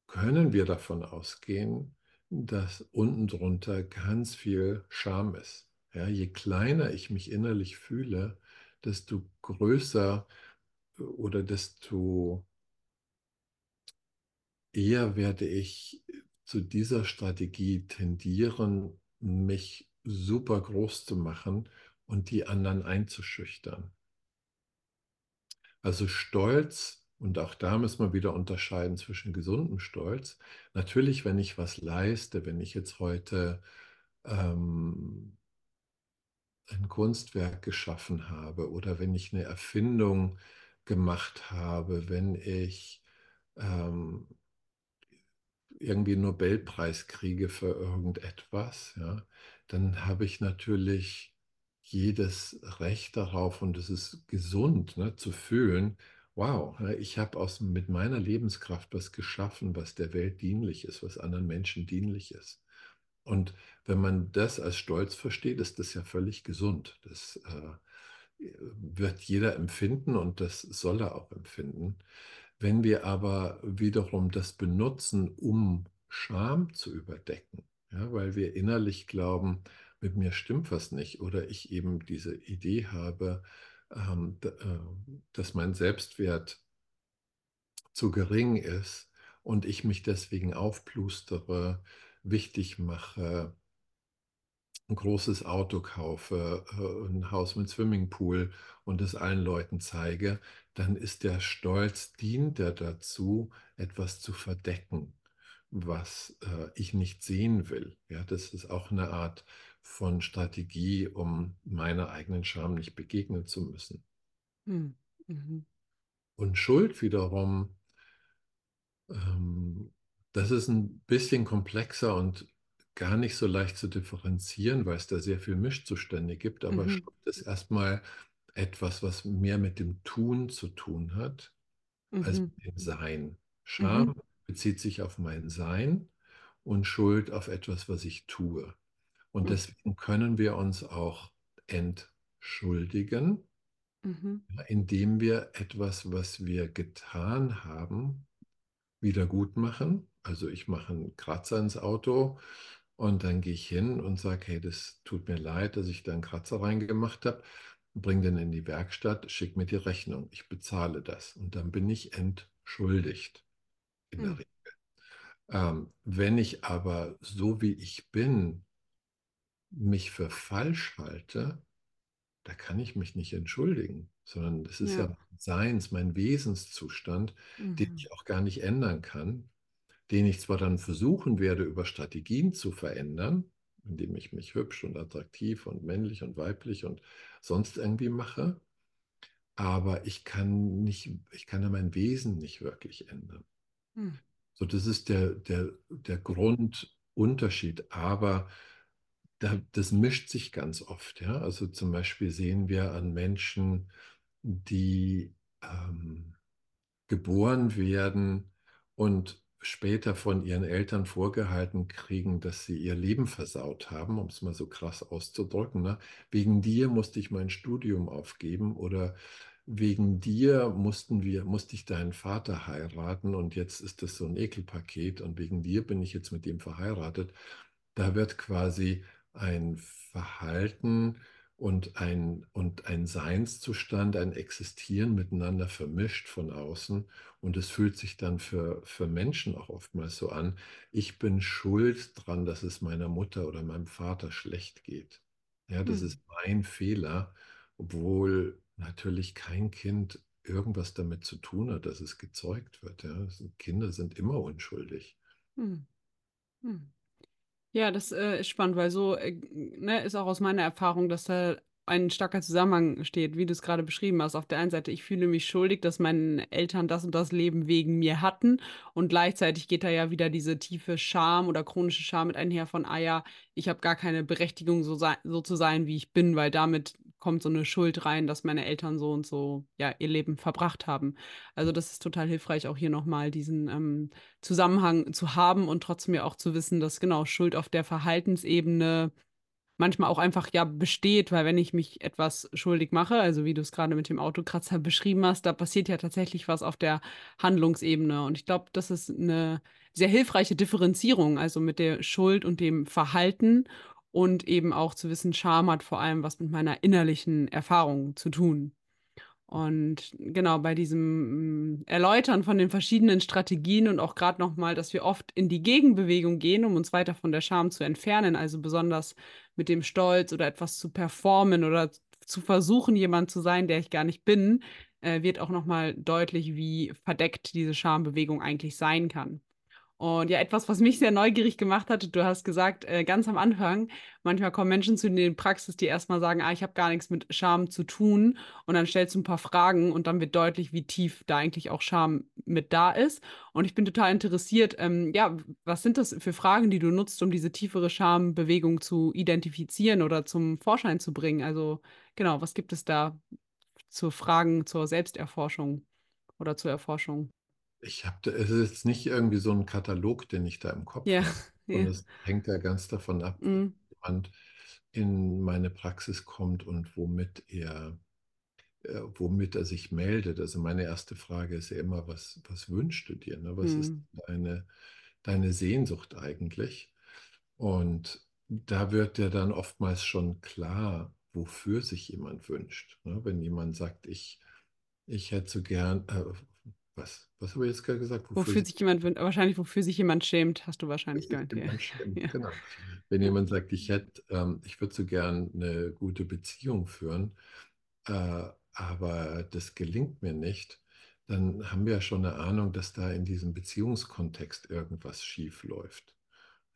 können wir davon ausgehen, dass unten drunter ganz viel Scham ist. Ja, je kleiner ich mich innerlich fühle, desto größer äh, oder desto eher werde ich zu dieser Strategie tendieren, mich super groß zu machen und die anderen einzuschüchtern. Also Stolz, und auch da müssen wir wieder unterscheiden zwischen gesundem Stolz. Natürlich, wenn ich was leiste, wenn ich jetzt heute ähm, ein Kunstwerk geschaffen habe oder wenn ich eine Erfindung gemacht habe, wenn ich ähm, irgendwie Nobelpreis kriege für irgendetwas, ja, dann habe ich natürlich jedes Recht darauf und es ist gesund ne, zu fühlen, wow, ne, ich habe aus, mit meiner Lebenskraft was geschaffen, was der Welt dienlich ist, was anderen Menschen dienlich ist. Und wenn man das als Stolz versteht, ist das ja völlig gesund. Das äh, wird jeder empfinden und das soll er auch empfinden. Wenn wir aber wiederum das benutzen, um Scham zu überdecken, ja, weil wir innerlich glauben, mit mir stimmt was nicht oder ich eben diese Idee habe, ähm, äh, dass mein Selbstwert zu gering ist und ich mich deswegen aufplustere, wichtig mache, ein großes Auto kaufe, äh, ein Haus mit Swimmingpool und es allen Leuten zeige, dann ist der Stolz, dient der dazu, etwas zu verdecken, was äh, ich nicht sehen will. Ja, das ist auch eine Art von Strategie, um meiner eigenen Scham nicht begegnen zu müssen. Hm. Mhm. Und Schuld wiederum, ähm, das ist ein bisschen komplexer und gar nicht so leicht zu differenzieren, weil es da sehr viel Mischzustände gibt. Aber mhm. Schuld ist erstmal etwas, was mehr mit dem Tun zu tun hat, mhm. als mit dem Sein. Scham mhm. bezieht sich auf mein Sein und Schuld auf etwas, was ich tue. Und mhm. deswegen können wir uns auch entschuldigen, mhm. indem wir etwas, was wir getan haben, wieder gut machen. Also ich mache einen Kratzer ins Auto und dann gehe ich hin und sage, hey, das tut mir leid, dass ich da einen Kratzer reingemacht habe. Bring den in die Werkstatt, schick mir die Rechnung. Ich bezahle das. Und dann bin ich entschuldigt in der hm. Regel. Ähm, wenn ich aber so wie ich bin, mich für falsch halte, da kann ich mich nicht entschuldigen, sondern das ist ja, ja mein Seins, mein Wesenszustand, mhm. den ich auch gar nicht ändern kann den ich zwar dann versuchen werde, über Strategien zu verändern, indem ich mich hübsch und attraktiv und männlich und weiblich und sonst irgendwie mache, aber ich kann nicht, ich kann ja mein Wesen nicht wirklich ändern. Hm. So, das ist der, der, der Grundunterschied. Aber da, das mischt sich ganz oft. Ja? Also zum Beispiel sehen wir an Menschen, die ähm, geboren werden und später von ihren Eltern vorgehalten kriegen, dass sie ihr Leben versaut haben, um es mal so krass auszudrücken. Ne? Wegen dir musste ich mein Studium aufgeben oder wegen dir mussten wir, musste ich deinen Vater heiraten und jetzt ist das so ein Ekelpaket und wegen dir bin ich jetzt mit ihm verheiratet. Da wird quasi ein Verhalten und ein, und ein Seinszustand, ein Existieren miteinander vermischt von außen. Und es fühlt sich dann für, für Menschen auch oftmals so an, ich bin schuld dran, dass es meiner Mutter oder meinem Vater schlecht geht. Ja, das hm. ist mein Fehler, obwohl natürlich kein Kind irgendwas damit zu tun hat, dass es gezeugt wird. Ja. Kinder sind immer unschuldig. Hm. Hm. Ja, das äh, ist spannend, weil so äh, ne, ist auch aus meiner Erfahrung, dass da ein starker Zusammenhang steht, wie du es gerade beschrieben hast. Auf der einen Seite, ich fühle mich schuldig, dass meine Eltern das und das Leben wegen mir hatten. Und gleichzeitig geht da ja wieder diese tiefe Scham oder chronische Scham mit einher von, ah ja, ich habe gar keine Berechtigung, so, so zu sein, wie ich bin, weil damit kommt so eine Schuld rein, dass meine Eltern so und so ja ihr Leben verbracht haben. Also das ist total hilfreich, auch hier nochmal diesen ähm, Zusammenhang zu haben und trotzdem ja auch zu wissen, dass genau Schuld auf der Verhaltensebene manchmal auch einfach ja besteht, weil wenn ich mich etwas schuldig mache, also wie du es gerade mit dem Autokratzer beschrieben hast, da passiert ja tatsächlich was auf der Handlungsebene. Und ich glaube, das ist eine sehr hilfreiche Differenzierung, also mit der Schuld und dem Verhalten und eben auch zu wissen, Scham hat vor allem was mit meiner innerlichen Erfahrung zu tun. Und genau bei diesem mm, Erläutern von den verschiedenen Strategien und auch gerade nochmal, dass wir oft in die Gegenbewegung gehen, um uns weiter von der Scham zu entfernen, also besonders mit dem Stolz oder etwas zu performen oder zu versuchen, jemand zu sein, der ich gar nicht bin, äh, wird auch nochmal deutlich, wie verdeckt diese Schambewegung eigentlich sein kann. Und ja, etwas, was mich sehr neugierig gemacht hat, du hast gesagt, äh, ganz am Anfang, manchmal kommen Menschen zu den Praxis, die erstmal sagen, ah, ich habe gar nichts mit Scham zu tun. Und dann stellst du ein paar Fragen und dann wird deutlich, wie tief da eigentlich auch Scham mit da ist. Und ich bin total interessiert, ähm, ja, was sind das für Fragen, die du nutzt, um diese tiefere Schambewegung zu identifizieren oder zum Vorschein zu bringen? Also genau, was gibt es da zu Fragen zur Selbsterforschung oder zur Erforschung? Ich habe, es ist jetzt nicht irgendwie so ein Katalog, den ich da im Kopf Ja, habe. Und ja. es hängt ja ganz davon ab, wie jemand in meine Praxis kommt und womit er, äh, womit er sich meldet. Also meine erste Frage ist ja immer, was, was wünschst du dir? Ne? Was ist mm, deine, deine Sehnsucht eigentlich? Und da wird ja dann oftmals schon klar, wofür sich jemand wünscht. Ne? Wenn jemand sagt, ich, ich hätte so gern, äh, was, was habe ich jetzt gerade gesagt? Wofür Wofür sich jemand wahrscheinlich wofür sich jemand schämt, hast du wahrscheinlich gemeint. Ja. jemand schämt, Ja. genau. Wenn jemand sagt, ich hätte, ähm, ich würde so gern eine gute Beziehung führen, äh, aber das gelingt mir nicht, dann haben wir ja schon eine Ahnung, dass da in diesem Beziehungskontext irgendwas schief läuft.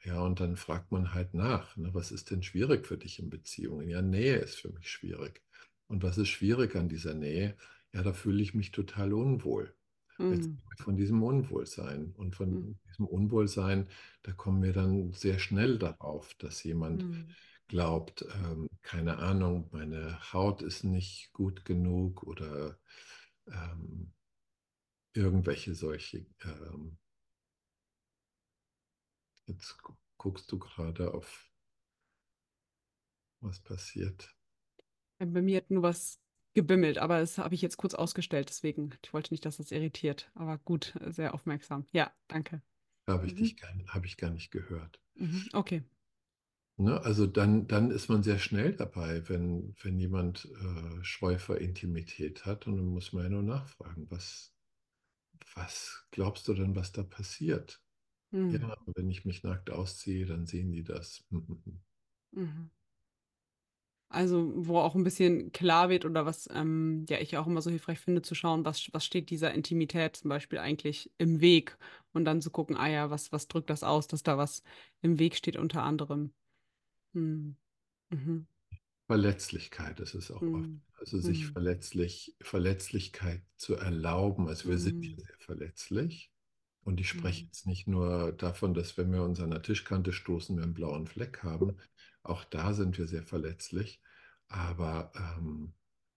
Ja, und dann fragt man halt nach, ne, was ist denn schwierig für dich in Beziehungen? Ja, Nähe ist für mich schwierig. Und was ist schwierig an dieser Nähe? Ja, da fühle ich mich total unwohl. Mm, von diesem Unwohlsein. Und mm, von diesem Unwohlsein, da kommen wir dann sehr schnell darauf, dass jemand mm, glaubt, ähm, keine Ahnung, meine Haut ist nicht gut genug oder ähm, irgendwelche solche. Ähm, jetzt gu- guckst du gerade auf, was passiert. Äh, Bei mir hat nur was gebimmelt, aber das habe ich jetzt kurz ausgestellt, deswegen. Ich wollte nicht, dass das irritiert. Aber gut, sehr aufmerksam. Ja, danke. Habe ich Mhm. dich gar, habe ich gar nicht gehört. Mhm. Okay. Ne? Also dann, dann ist man sehr schnell dabei, wenn, wenn jemand äh, Scheu vor Intimität hat und dann muss man ja nur nachfragen, was, was glaubst du denn, was da passiert? Mm, Ja, wenn ich mich nackt ausziehe, dann sehen die das. mhm. Also, wo auch ein bisschen klar wird oder was ähm, ja ich auch immer so hilfreich finde, zu schauen, was, was steht dieser Intimität zum Beispiel eigentlich im Weg und dann zu gucken, ah ja, was, was drückt das aus, dass da was im Weg steht unter anderem. Mm, mhm. Verletzlichkeit ist es auch oft. Mm, Also sich mm, verletzlich, Verletzlichkeit zu erlauben. Also wir sind ja mm, sehr verletzlich. Und ich spreche mm, jetzt nicht nur davon, dass wenn wir uns an der Tischkante stoßen, wir einen blauen Fleck haben. Auch da sind wir sehr verletzlich. Aber ähm,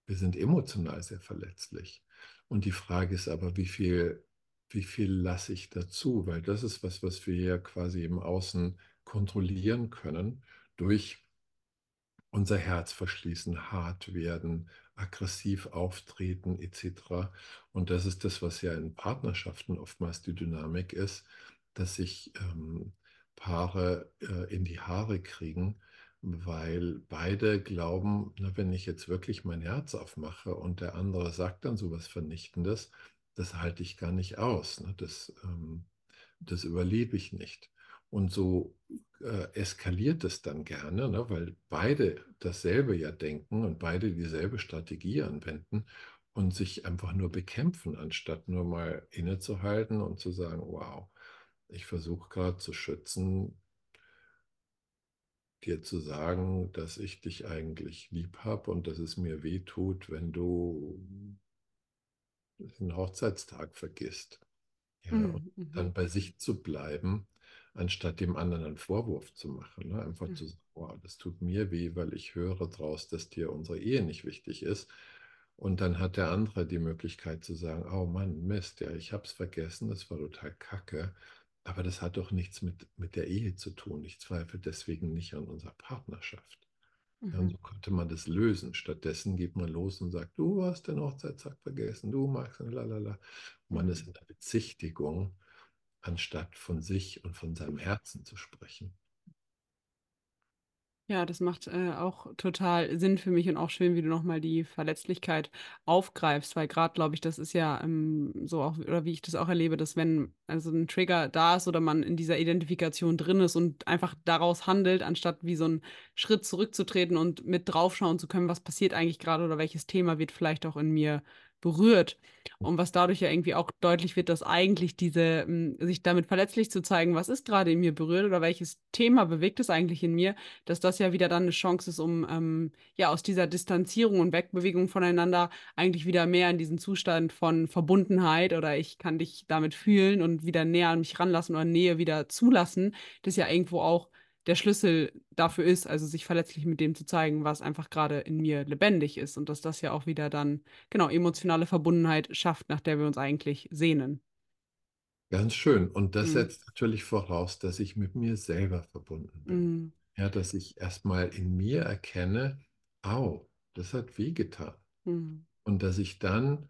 wir sind emotional sehr verletzlich. Und die Frage ist aber, wie viel, wie viel lasse ich dazu? Weil das ist was, was wir ja quasi im Außen kontrollieren können durch unser Herz verschließen, hart werden, aggressiv auftreten etc. Und das ist das, was ja in Partnerschaften oftmals die Dynamik ist, dass sich ähm, Paare äh, in die Haare kriegen, weil beide glauben, na, wenn ich jetzt wirklich mein Herz aufmache und der andere sagt dann sowas Vernichtendes, das halte ich gar nicht aus. Ne? Das, ähm, das überlebe ich nicht. Und so äh, eskaliert es dann gerne, ne, weil beide dasselbe ja denken und beide dieselbe Strategie anwenden und sich einfach nur bekämpfen, anstatt nur mal innezuhalten und zu sagen, wow, ich versuche gerade zu schützen, dir zu sagen, dass ich dich eigentlich lieb habe und dass es mir weh tut, wenn du den Hochzeitstag vergisst. Ja, und mm, dann mhm, bei sich zu bleiben, anstatt dem anderen einen Vorwurf zu machen. Ne? Einfach mm, zu sagen, wow, das tut mir weh, weil ich höre draus, dass dir unsere Ehe nicht wichtig ist. Und dann hat der andere die Möglichkeit zu sagen, oh Mann, Mist, ja, ich habe es vergessen, das war total kacke. Aber das hat doch nichts mit, mit der Ehe zu tun. Ich zweifle deswegen nicht an unserer Partnerschaft. Ja, und so konnte man das lösen. Stattdessen geht man los und sagt, du hast den Hochzeitstag vergessen, du magst und lalala. Und man ist in der Bezichtigung, anstatt von sich und von seinem Herzen zu sprechen. Ja, das macht äh, auch total Sinn für mich und auch schön, wie du nochmal die Verletzlichkeit aufgreifst, weil gerade, glaube ich, das ist ja ähm, so auch, oder wie ich das auch erlebe, dass wenn also ein Trigger da ist oder man in dieser Identifikation drin ist und einfach daraus handelt, anstatt wie so einen Schritt zurückzutreten und mit draufschauen zu können, was passiert eigentlich gerade oder welches Thema wird vielleicht auch in mir berührt. Und was dadurch ja irgendwie auch deutlich wird, dass eigentlich diese, hm, sich damit verletzlich zu zeigen, was ist gerade in mir berührt oder welches Thema bewegt es eigentlich in mir, dass das ja wieder dann eine Chance ist, um ähm, ja aus dieser Distanzierung und Wegbewegung voneinander eigentlich wieder mehr in diesen Zustand von Verbundenheit oder ich kann dich damit fühlen und wieder näher an mich ranlassen oder Nähe wieder zulassen, das ja irgendwo auch der Schlüssel dafür ist, also sich verletzlich mit dem zu zeigen, was einfach gerade in mir lebendig ist und dass das ja auch wieder dann, genau, emotionale Verbundenheit schafft, nach der wir uns eigentlich sehnen. Ganz schön. Und das mhm. setzt natürlich voraus, dass ich mit mir selber verbunden bin. Mhm. Ja, dass ich erstmal in mir erkenne, au, das hat wehgetan. Mhm. Und dass ich dann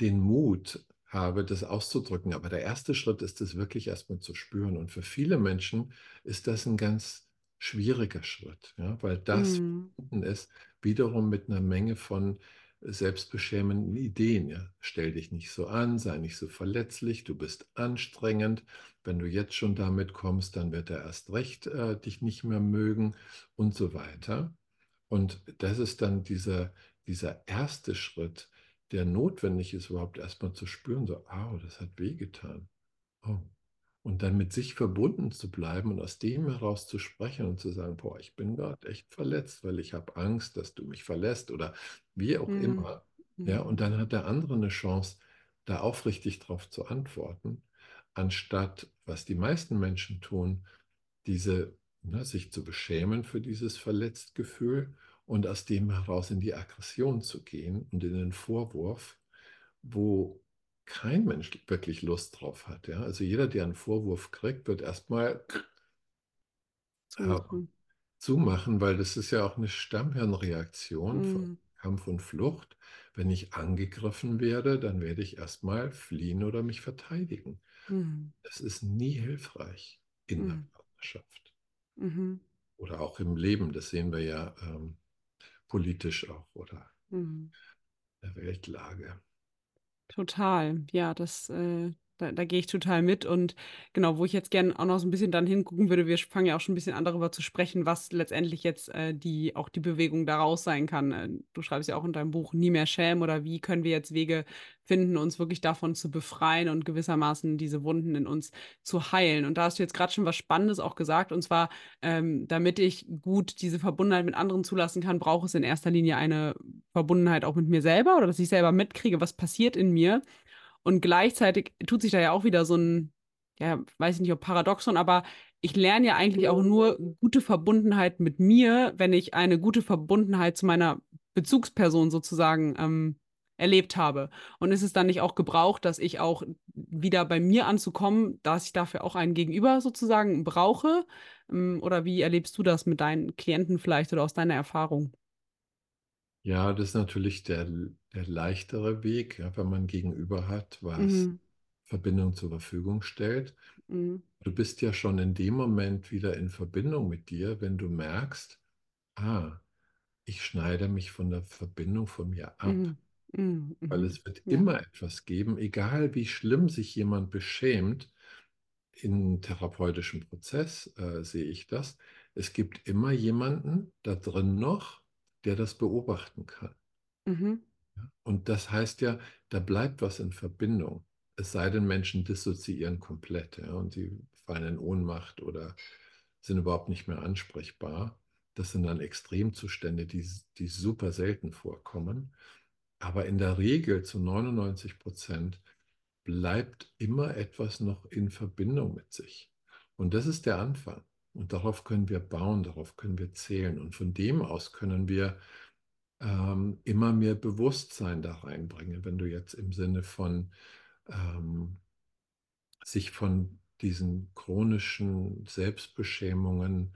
den Mut habe, das auszudrücken. Aber der erste Schritt ist es wirklich erstmal zu spüren. Und für viele Menschen ist das ein ganz schwieriger Schritt, ja, weil das mhm. ist wiederum mit einer Menge von selbstbeschämenden Ideen. Ja. Stell dich nicht so an, sei nicht so verletzlich, du bist anstrengend. Wenn du jetzt schon damit kommst, dann wird er erst recht äh, dich nicht mehr mögen und so weiter. Und das ist dann dieser, dieser erste Schritt, der notwendig ist, überhaupt erstmal zu spüren, so, au, das hat wehgetan. Oh. Und dann mit sich verbunden zu bleiben und aus dem heraus zu sprechen und zu sagen, boah, ich bin gerade echt verletzt, weil ich habe Angst, dass du mich verlässt oder wie auch mhm. immer. Ja, mhm. und dann hat der andere eine Chance, da aufrichtig drauf zu antworten, anstatt, was die meisten Menschen tun, diese, ne, sich zu beschämen für dieses Verletztgefühl und aus dem heraus in die Aggression zu gehen und in den Vorwurf, wo kein Mensch wirklich Lust drauf hat. Ja? Also jeder, der einen Vorwurf kriegt, wird erstmal zumachen. Äh, zumachen, weil das ist ja auch eine Stammhirnreaktion mhm. von Kampf und Flucht. Wenn ich angegriffen werde, dann werde ich erstmal fliehen oder mich verteidigen. Mhm. Das ist nie hilfreich in mhm. der Partnerschaft. Mhm. Oder auch im Leben, das sehen wir ja ähm, politisch auch oder mhm. der Weltlage. Total, ja, das, äh, da, da gehe ich total mit. Und genau, wo ich jetzt gerne auch noch so ein bisschen dann hingucken würde, wir fangen ja auch schon ein bisschen an darüber zu sprechen, was letztendlich jetzt äh, die, auch die Bewegung daraus sein kann. Äh, du schreibst ja auch in deinem Buch Nie mehr schämen oder wie können wir jetzt Wege finden, uns wirklich davon zu befreien und gewissermaßen diese Wunden in uns zu heilen. Und da hast du jetzt gerade schon was Spannendes auch gesagt, und zwar, ähm, damit ich gut diese Verbundenheit mit anderen zulassen kann, brauche es in erster Linie eine Verbundenheit auch mit mir selber oder dass ich selber mitkriege, was passiert in mir. Und gleichzeitig tut sich da ja auch wieder so ein, ja, weiß ich nicht, ob Paradoxon, aber ich lerne ja eigentlich auch nur gute Verbundenheit mit mir, wenn ich eine gute Verbundenheit zu meiner Bezugsperson sozusagen ähm, erlebt habe. Und ist es dann nicht auch gebraucht, dass ich auch wieder bei mir anzukommen, dass ich dafür auch einen Gegenüber sozusagen brauche? Ähm, oder wie erlebst du das mit deinen Klienten vielleicht oder aus deiner Erfahrung? Ja, das ist natürlich der, der leichtere Weg, ja, wenn man Gegenüber hat, was mhm. Verbindung zur Verfügung stellt. Mhm. Du bist ja schon in dem Moment wieder in Verbindung mit dir, wenn du merkst, ah, ich schneide mich von der Verbindung von mir ab. Mhm. Mhm, Weil mhm. es wird ja. immer etwas geben, egal wie schlimm sich jemand beschämt, im therapeutischen Prozess äh, sehe ich das. Es gibt immer jemanden da drin noch, der das beobachten kann. Mhm. Und das heißt ja, da bleibt was in Verbindung. Es sei denn, Menschen dissoziieren komplett ja, und sie fallen in Ohnmacht oder sind überhaupt nicht mehr ansprechbar. Das sind dann Extremzustände, die, die super selten vorkommen. Aber in der Regel zu 99 Prozent bleibt immer etwas noch in Verbindung mit sich. Und das ist der Anfang. Und darauf können wir bauen, darauf können wir zählen. Und von dem aus können wir ähm, immer mehr Bewusstsein da reinbringen. Wenn du jetzt im Sinne von ähm, sich von diesen chronischen Selbstbeschämungen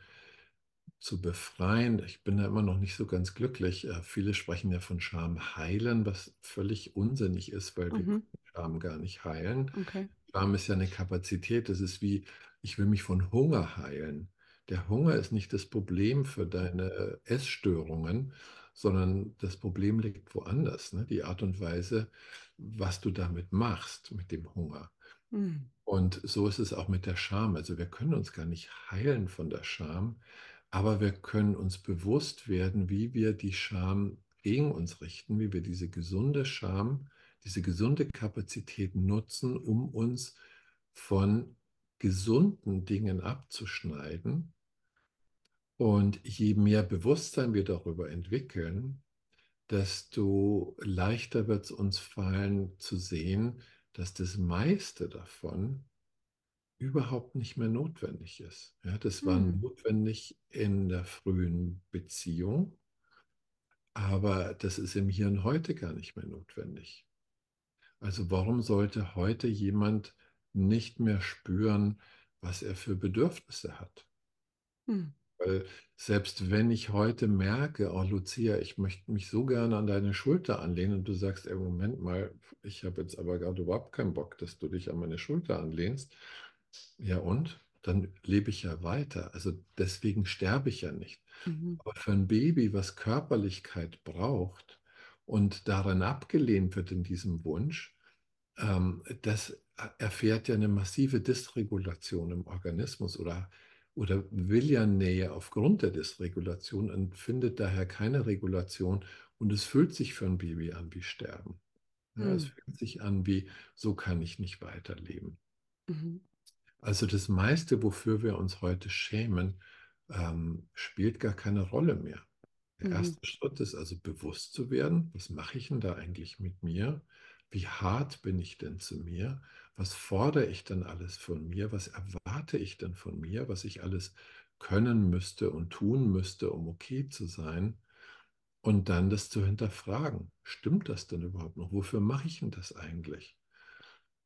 zu befreien. Ich bin da immer noch nicht so ganz glücklich. Äh, viele sprechen ja von Scham heilen, was völlig unsinnig ist, weil wir Mhm. Scham gar nicht heilen. Okay. Scham ist ja eine Kapazität. Das ist wie, ich will mich von Hunger heilen. Der Hunger ist nicht das Problem für deine Essstörungen, sondern das Problem liegt woanders. Ne? Die Art und Weise, was du damit machst, mit dem Hunger. Mhm. Und so ist es auch mit der Scham. Also wir können uns gar nicht heilen von der Scham, aber wir können uns bewusst werden, wie wir die Scham gegen uns richten, wie wir diese gesunde Scham, diese gesunde Kapazität nutzen, um uns von gesunden Dingen abzuschneiden. Und je mehr Bewusstsein wir darüber entwickeln, desto leichter wird es uns fallen zu sehen, dass das meiste davon überhaupt nicht mehr notwendig ist. Ja, das war Hm. notwendig in der frühen Beziehung, aber das ist im Hier und Heute gar nicht mehr notwendig. Also warum sollte heute jemand nicht mehr spüren, was er für Bedürfnisse hat? Hm. Weil selbst wenn ich heute merke, oh Lucia, ich möchte mich so gerne an deine Schulter anlehnen und du sagst, ey, Moment mal, ich habe jetzt aber gerade überhaupt keinen Bock, dass du dich an meine Schulter anlehnst. Ja und? Dann lebe ich ja weiter. Also deswegen sterbe ich ja nicht. Mhm. Aber für ein Baby, was Körperlichkeit braucht und darin abgelehnt wird in diesem Wunsch, ähm, das erfährt ja eine massive Dysregulation im Organismus oder, oder will ja Nähe aufgrund der Dysregulation und findet daher keine Regulation. Und es fühlt sich für ein Baby an wie Sterben. Ja, Es Hm. fühlt sich an wie, so kann ich nicht weiterleben. Mhm. Also das meiste, wofür wir uns heute schämen, ähm, spielt gar keine Rolle mehr. Der Mhm. erste Schritt ist also bewusst zu werden, was mache ich denn da eigentlich mit mir? Wie hart bin ich denn zu mir? Was fordere ich denn alles von mir? Was erwarte ich denn von mir, was ich alles können müsste und tun müsste, um okay zu sein? Und dann das zu hinterfragen. Stimmt das denn überhaupt noch? Wofür mache ich denn das eigentlich?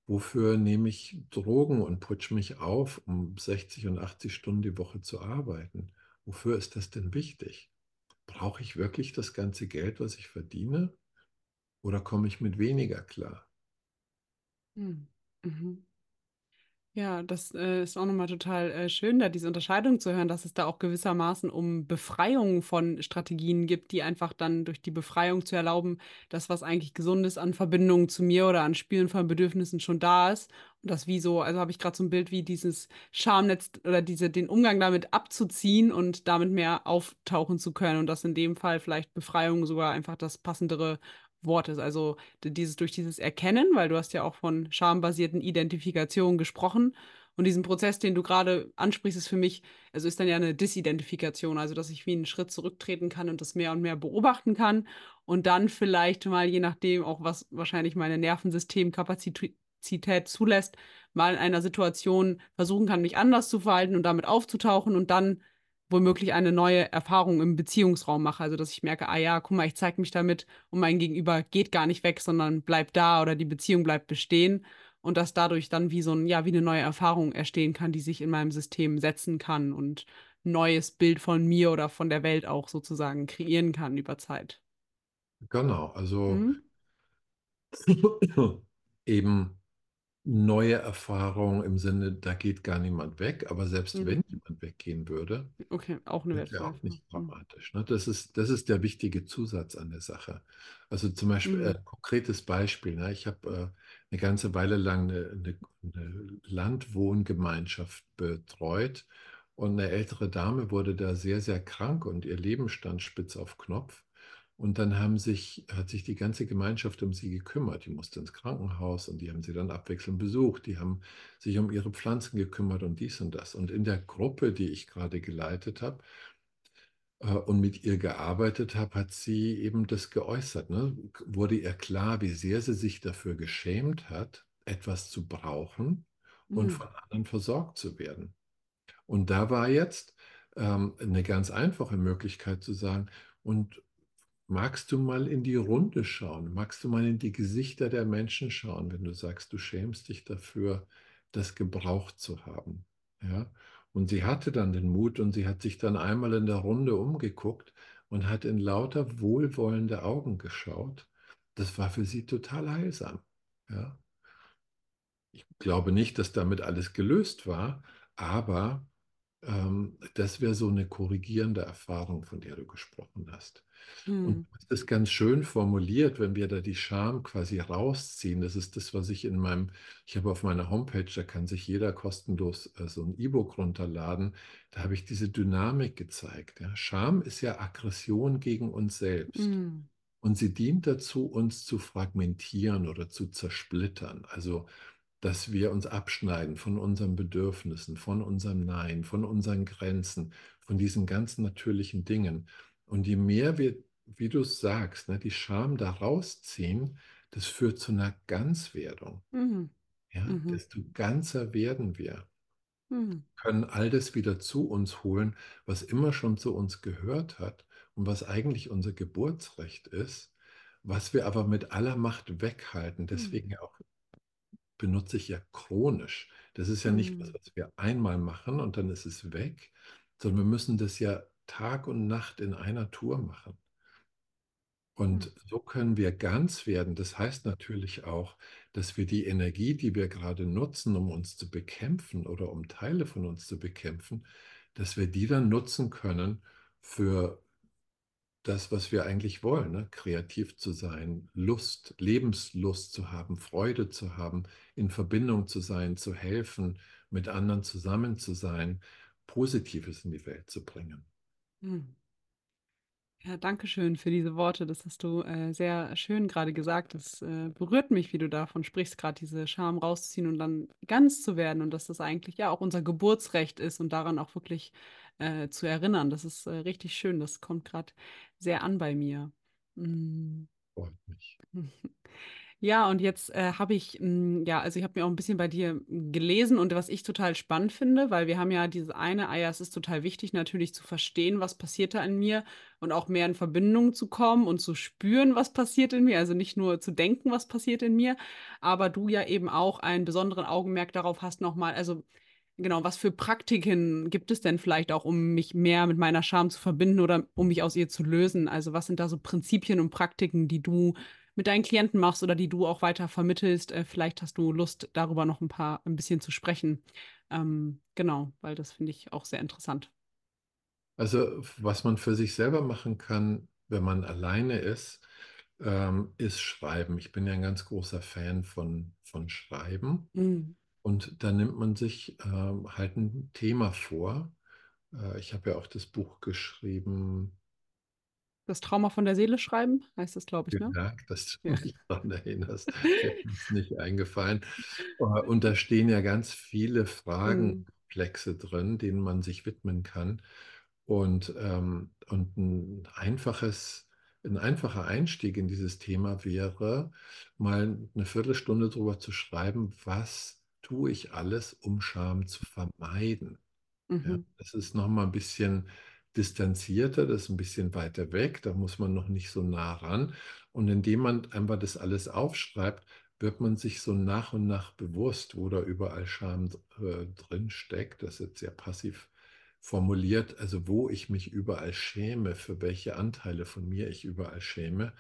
Wofür nehme ich Drogen und putsche mich auf, um 60 und 80 Stunden die Woche zu arbeiten? Wofür ist das denn wichtig? Brauche ich wirklich das ganze Geld, was ich verdiene? Oder komme ich mit weniger klar? Hm. Mhm. Ja, das äh, ist auch nochmal total äh, schön, da diese Unterscheidung zu hören, dass es da auch gewissermaßen um Befreiung von Strategien gibt, die einfach dann durch die Befreiung zu erlauben, das, was eigentlich Gesundes an Verbindungen zu mir oder an Spüren von Bedürfnissen schon da ist. Und das wie so, also habe ich gerade so ein Bild wie dieses Schamnetz oder diese, den Umgang damit abzuziehen und damit mehr auftauchen zu können. Und dass in dem Fall vielleicht Befreiung sogar einfach das passendere Wort ist. Also dieses durch dieses Erkennen, weil du hast ja auch von schambasierten Identifikationen gesprochen. Und diesen Prozess, den du gerade ansprichst, ist für mich, also ist dann ja eine Disidentifikation, also dass ich wie einen Schritt zurücktreten kann und das mehr und mehr beobachten kann und dann vielleicht mal, je nachdem auch, was wahrscheinlich meine Nervensystemkapazität zulässt, mal in einer Situation versuchen kann, mich anders zu verhalten und damit aufzutauchen und dann womöglich eine neue Erfahrung im Beziehungsraum mache. Also dass ich merke, ah ja, guck mal, ich zeige mich damit und mein Gegenüber geht gar nicht weg, sondern bleibt da oder die Beziehung bleibt bestehen und dass dadurch dann wie so ein, ja, wie eine neue Erfahrung entstehen kann, die sich in meinem System setzen kann und ein neues Bild von mir oder von der Welt auch sozusagen kreieren kann über Zeit. Genau, also Mhm. eben neue Erfahrungen im Sinne, da geht gar niemand weg, aber selbst Mhm. wenn jemand weggehen würde, Okay, auch eine wäre auch nicht Erfahrung. Mhm. dramatisch. Ne? Das ist, das ist der wichtige Zusatz an der Sache. Also zum Beispiel, Mhm. äh, konkretes Beispiel. Ne? Ich habe äh, eine ganze Weile lang eine, eine, eine Landwohngemeinschaft betreut und eine ältere Dame wurde da sehr, sehr krank und ihr Leben stand spitz auf Knopf. Und dann haben sich, hat sich die ganze Gemeinschaft um sie gekümmert. Die musste ins Krankenhaus und die haben sie dann abwechselnd besucht. Die haben sich um ihre Pflanzen gekümmert und dies und das. Und in der Gruppe, die ich gerade geleitet habe äh, und mit ihr gearbeitet habe, hat sie eben das geäußert. Ne? Wurde ihr klar, wie sehr sie sich dafür geschämt hat, etwas zu brauchen und Mhm. von anderen versorgt zu werden. Und da war jetzt ähm, eine ganz einfache Möglichkeit zu sagen, und magst du mal in die Runde schauen? Magst du mal in die Gesichter der Menschen schauen, wenn du sagst, du schämst dich dafür, das gebraucht zu haben? Ja? Und sie hatte dann den Mut und sie hat sich dann einmal in der Runde umgeguckt und hat in lauter wohlwollende Augen geschaut. Das war für sie total heilsam. Ja. Ich glaube nicht, dass damit alles gelöst war, aber das wäre so eine korrigierende Erfahrung, von der du gesprochen hast. Hm. Und das ist ganz schön formuliert, wenn wir da die Scham quasi rausziehen. Das ist das, was ich in meinem, ich habe auf meiner Homepage, da kann sich jeder kostenlos äh, so ein E-Book runterladen. Da habe ich diese Dynamik gezeigt. Ja. Scham ist ja Aggression gegen uns selbst. Hm. Und sie dient dazu, uns zu fragmentieren oder zu zersplittern. Also dass wir uns abschneiden von unseren Bedürfnissen, von unserem Nein, von unseren Grenzen, von diesen ganz natürlichen Dingen. Und je mehr wir, wie du es sagst, ne, die Scham da rausziehen, das führt zu einer Ganzwerdung. Mhm. Ja, Mhm. desto ganzer werden wir, Mhm. können all das wieder zu uns holen, was immer schon zu uns gehört hat und was eigentlich unser Geburtsrecht ist, was wir aber mit aller Macht weghalten. Deswegen auch benutze ich ja chronisch. Das ist ja nicht was, Mhm. was wir einmal machen und dann ist es weg, sondern wir müssen das ja Tag und Nacht in einer Tour machen. Und so können wir ganz werden. Das heißt natürlich auch, dass wir die Energie, die wir gerade nutzen, um uns zu bekämpfen oder um Teile von uns zu bekämpfen, dass wir die dann nutzen können für das, was wir eigentlich wollen, ne? kreativ zu sein, Lust, Lebenslust zu haben, Freude zu haben, in Verbindung zu sein, zu helfen, mit anderen zusammen zu sein, Positives in die Welt zu bringen. Mhm. Ja, danke schön für diese Worte. Das hast du äh, sehr schön gerade gesagt. Das äh, berührt mich, wie du davon sprichst, gerade diese Scham rausziehen und dann ganz zu werden und dass das eigentlich ja auch unser Geburtsrecht ist und daran auch wirklich äh, zu erinnern. Das ist äh, richtig schön. Das kommt gerade sehr an bei mir. Mm. Freut mich. Ja, und jetzt äh, habe ich, mh, ja, also ich habe mir auch ein bisschen bei dir gelesen und was ich total spannend finde, weil wir haben ja dieses eine, ah ja, es ist total wichtig natürlich zu verstehen, was passiert da in mir und auch mehr in Verbindung zu kommen und zu spüren, was passiert in mir, also nicht nur zu denken, was passiert in mir, aber du ja eben auch einen besonderen Augenmerk darauf hast nochmal, also genau, was für Praktiken gibt es denn vielleicht auch, um mich mehr mit meiner Scham zu verbinden oder um mich aus ihr zu lösen? Also was sind da so Prinzipien und Praktiken, die du mit deinen Klienten machst oder die du auch weiter vermittelst. Äh, vielleicht hast du Lust, darüber noch ein paar, ein bisschen zu sprechen. Ähm, genau, weil das finde ich auch sehr interessant. Also, was man für sich selber machen kann, wenn man alleine ist, ähm, ist Schreiben. Ich bin ja ein ganz großer Fan von, von Schreiben. Mhm. Und da nimmt man sich ähm, halt ein Thema vor. Äh, ich habe ja auch das Buch geschrieben, Das Trauma von der Seele schreiben, heißt das, glaube ich, ne? Dank, dass du Ja. mich daran erinnerst. Ist nicht eingefallen. Äh, Und da stehen ja ganz viele Mhm. Fragenkomplexe drin, denen man sich widmen kann. Und, ähm, und ein einfaches, ein einfacher Einstieg in dieses Thema wäre, mal eine Viertelstunde darüber zu schreiben, was tue ich alles, um Scham zu vermeiden. Ja, Mhm. das ist nochmal ein bisschen distanzierter, das ist ein bisschen weiter weg, da muss man noch nicht so nah ran. Und indem man einfach das alles aufschreibt, wird man sich so nach und nach bewusst, wo da überall Scham äh, drin steckt. Das ist jetzt sehr passiv formuliert, also wo ich mich überall schäme, für welche Anteile von mir ich überall schäme.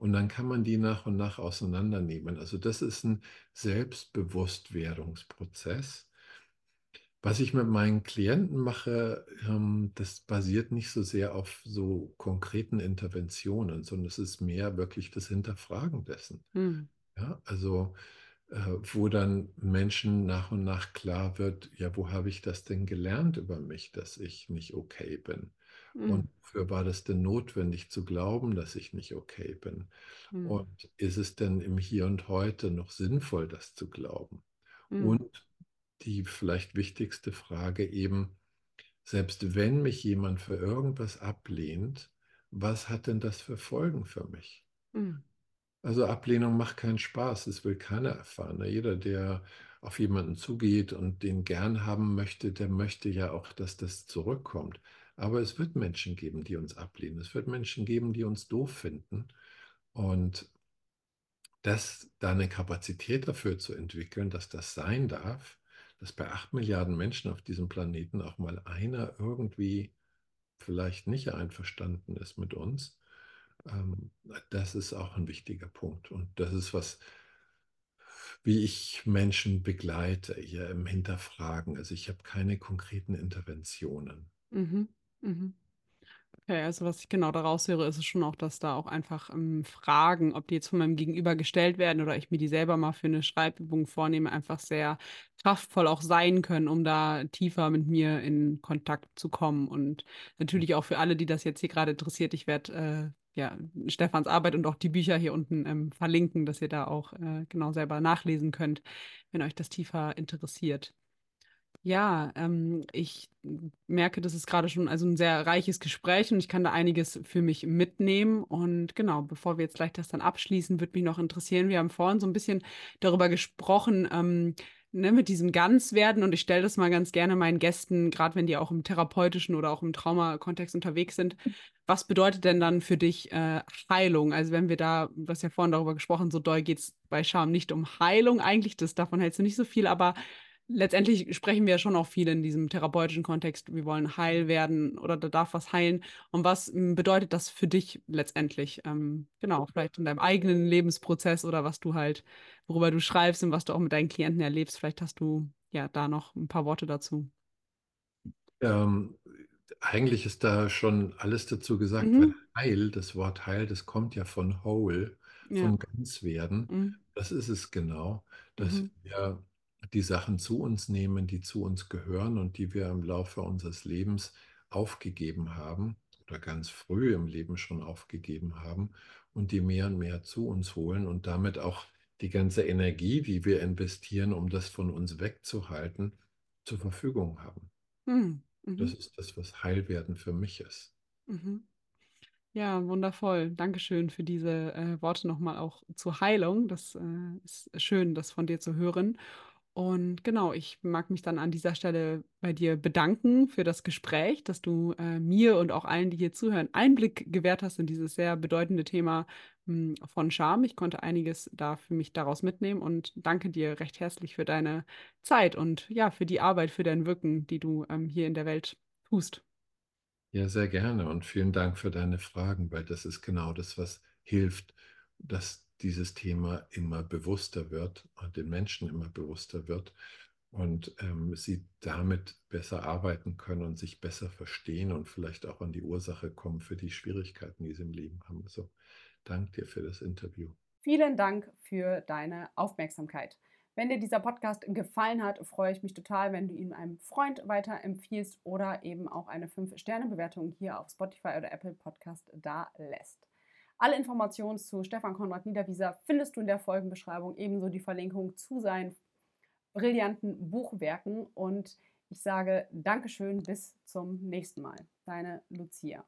Und dann kann man die nach und nach auseinandernehmen. Also das ist ein Selbstbewusstwerdungsprozess. Was ich mit meinen Klienten mache, ähm, das basiert nicht so sehr auf so konkreten Interventionen, sondern es ist mehr wirklich das Hinterfragen dessen. Mhm. Ja, also äh, wo dann Menschen nach und nach klar wird, ja, wo habe ich das denn gelernt über mich, dass ich nicht okay bin? Mhm. Und wofür war das denn notwendig zu glauben, dass ich nicht okay bin? Mhm. Und ist es denn im Hier und Heute noch sinnvoll, das zu glauben? Mhm. Und die vielleicht wichtigste Frage eben, selbst wenn mich jemand für irgendwas ablehnt, was hat denn das für Folgen für mich? Mhm. Also Ablehnung macht keinen Spaß, das will keiner erfahren. ne? Jeder, der auf jemanden zugeht und den gern haben möchte, der möchte ja auch, dass das zurückkommt. Aber es wird Menschen geben, die uns ablehnen. Es wird Menschen geben, die uns doof finden. Und das, da eine Kapazität dafür zu entwickeln, dass das sein darf, dass bei acht Milliarden Menschen auf diesem Planeten auch mal einer irgendwie vielleicht nicht einverstanden ist mit uns, ähm, das ist auch ein wichtiger Punkt. Und das ist was, wie ich Menschen begleite, hier im Hinterfragen. Also ich habe keine konkreten Interventionen. Mhm. Mhm. Okay, also was ich genau daraus höre, ist es schon auch, dass da auch einfach ähm, Fragen, ob die jetzt von meinem Gegenüber gestellt werden oder ich mir die selber mal für eine Schreibübung vornehme, einfach sehr kraftvoll auch sein können, um da tiefer mit mir in Kontakt zu kommen. Und natürlich auch für alle, die das jetzt hier gerade interessiert, ich werde äh, ja Stefans Arbeit und auch die Bücher hier unten ähm, verlinken, dass ihr da auch äh, genau selber nachlesen könnt, wenn euch das tiefer interessiert. Ja, ähm, ich merke, das ist gerade schon also ein sehr reiches Gespräch und ich kann da einiges für mich mitnehmen. Und genau, bevor wir jetzt gleich das dann abschließen, würde mich noch interessieren. Wir haben vorhin so ein bisschen darüber gesprochen, ähm, ne, mit diesem Ganzwerden. Und ich stelle das mal ganz gerne meinen Gästen, gerade wenn die auch im therapeutischen oder auch im Traumakontext unterwegs sind. Was bedeutet denn dann für dich äh, Heilung? Also wenn wir da, du hast ja vorhin darüber gesprochen, so doll geht es bei Scham nicht um Heilung eigentlich, das davon hältst du nicht so viel, aber letztendlich sprechen wir ja schon auch viel in diesem therapeutischen Kontext. Wir wollen heil werden oder da darf was heilen. Und was hm, bedeutet das für dich letztendlich? Ähm, genau, vielleicht in deinem eigenen Lebensprozess oder was du halt, worüber du schreibst und was du auch mit deinen Klienten erlebst. Vielleicht hast du ja da noch ein paar Worte dazu. Ähm, eigentlich ist da schon alles dazu gesagt, mhm. weil Heil, das Wort Heil, das kommt ja von Whole, ja. von Ganzwerden. Mhm. Das ist es genau, dass mhm. wir die Sachen zu uns nehmen, die zu uns gehören und die wir im Laufe unseres Lebens aufgegeben haben oder ganz früh im Leben schon aufgegeben haben und die mehr und mehr zu uns holen und damit auch die ganze Energie, die wir investieren, um das von uns wegzuhalten, zur Verfügung haben. Hm, mhm. Das ist das, was Heilwerden für mich ist. Mhm. Ja, wundervoll. Dankeschön für diese äh, Worte nochmal auch zur Heilung. Das äh, ist schön, das von dir zu hören. Und genau, ich mag mich dann an dieser Stelle bei dir bedanken für das Gespräch, dass du äh, mir und auch allen, die hier zuhören, Einblick gewährt hast in dieses sehr bedeutende Thema mh, hm, von Scham. Ich konnte einiges da für mich daraus mitnehmen und danke dir recht herzlich für deine Zeit und ja, für die Arbeit, für dein Wirken, die du ähm, hier in der Welt tust. Ja, sehr gerne und vielen Dank für deine Fragen, weil das ist genau das, was hilft, dass dieses Thema immer bewusster wird und den Menschen immer bewusster wird und ähm, sie damit besser arbeiten können und sich besser verstehen und vielleicht auch an die Ursache kommen für die Schwierigkeiten, die sie im Leben haben. Also danke dir für das Interview. Vielen Dank für deine Aufmerksamkeit. Wenn dir dieser Podcast gefallen hat, freue ich mich total, wenn du ihn einem Freund weiterempfiehlst oder eben auch eine 5-Sterne-Bewertung hier auf Spotify oder Apple Podcast da lässt. Alle Informationen zu Stefan Konrad Niederwieser findest du in der Folgenbeschreibung, ebenso die Verlinkung zu seinen brillanten Buchwerken. Und ich sage Dankeschön, bis zum nächsten Mal. Deine Lucia.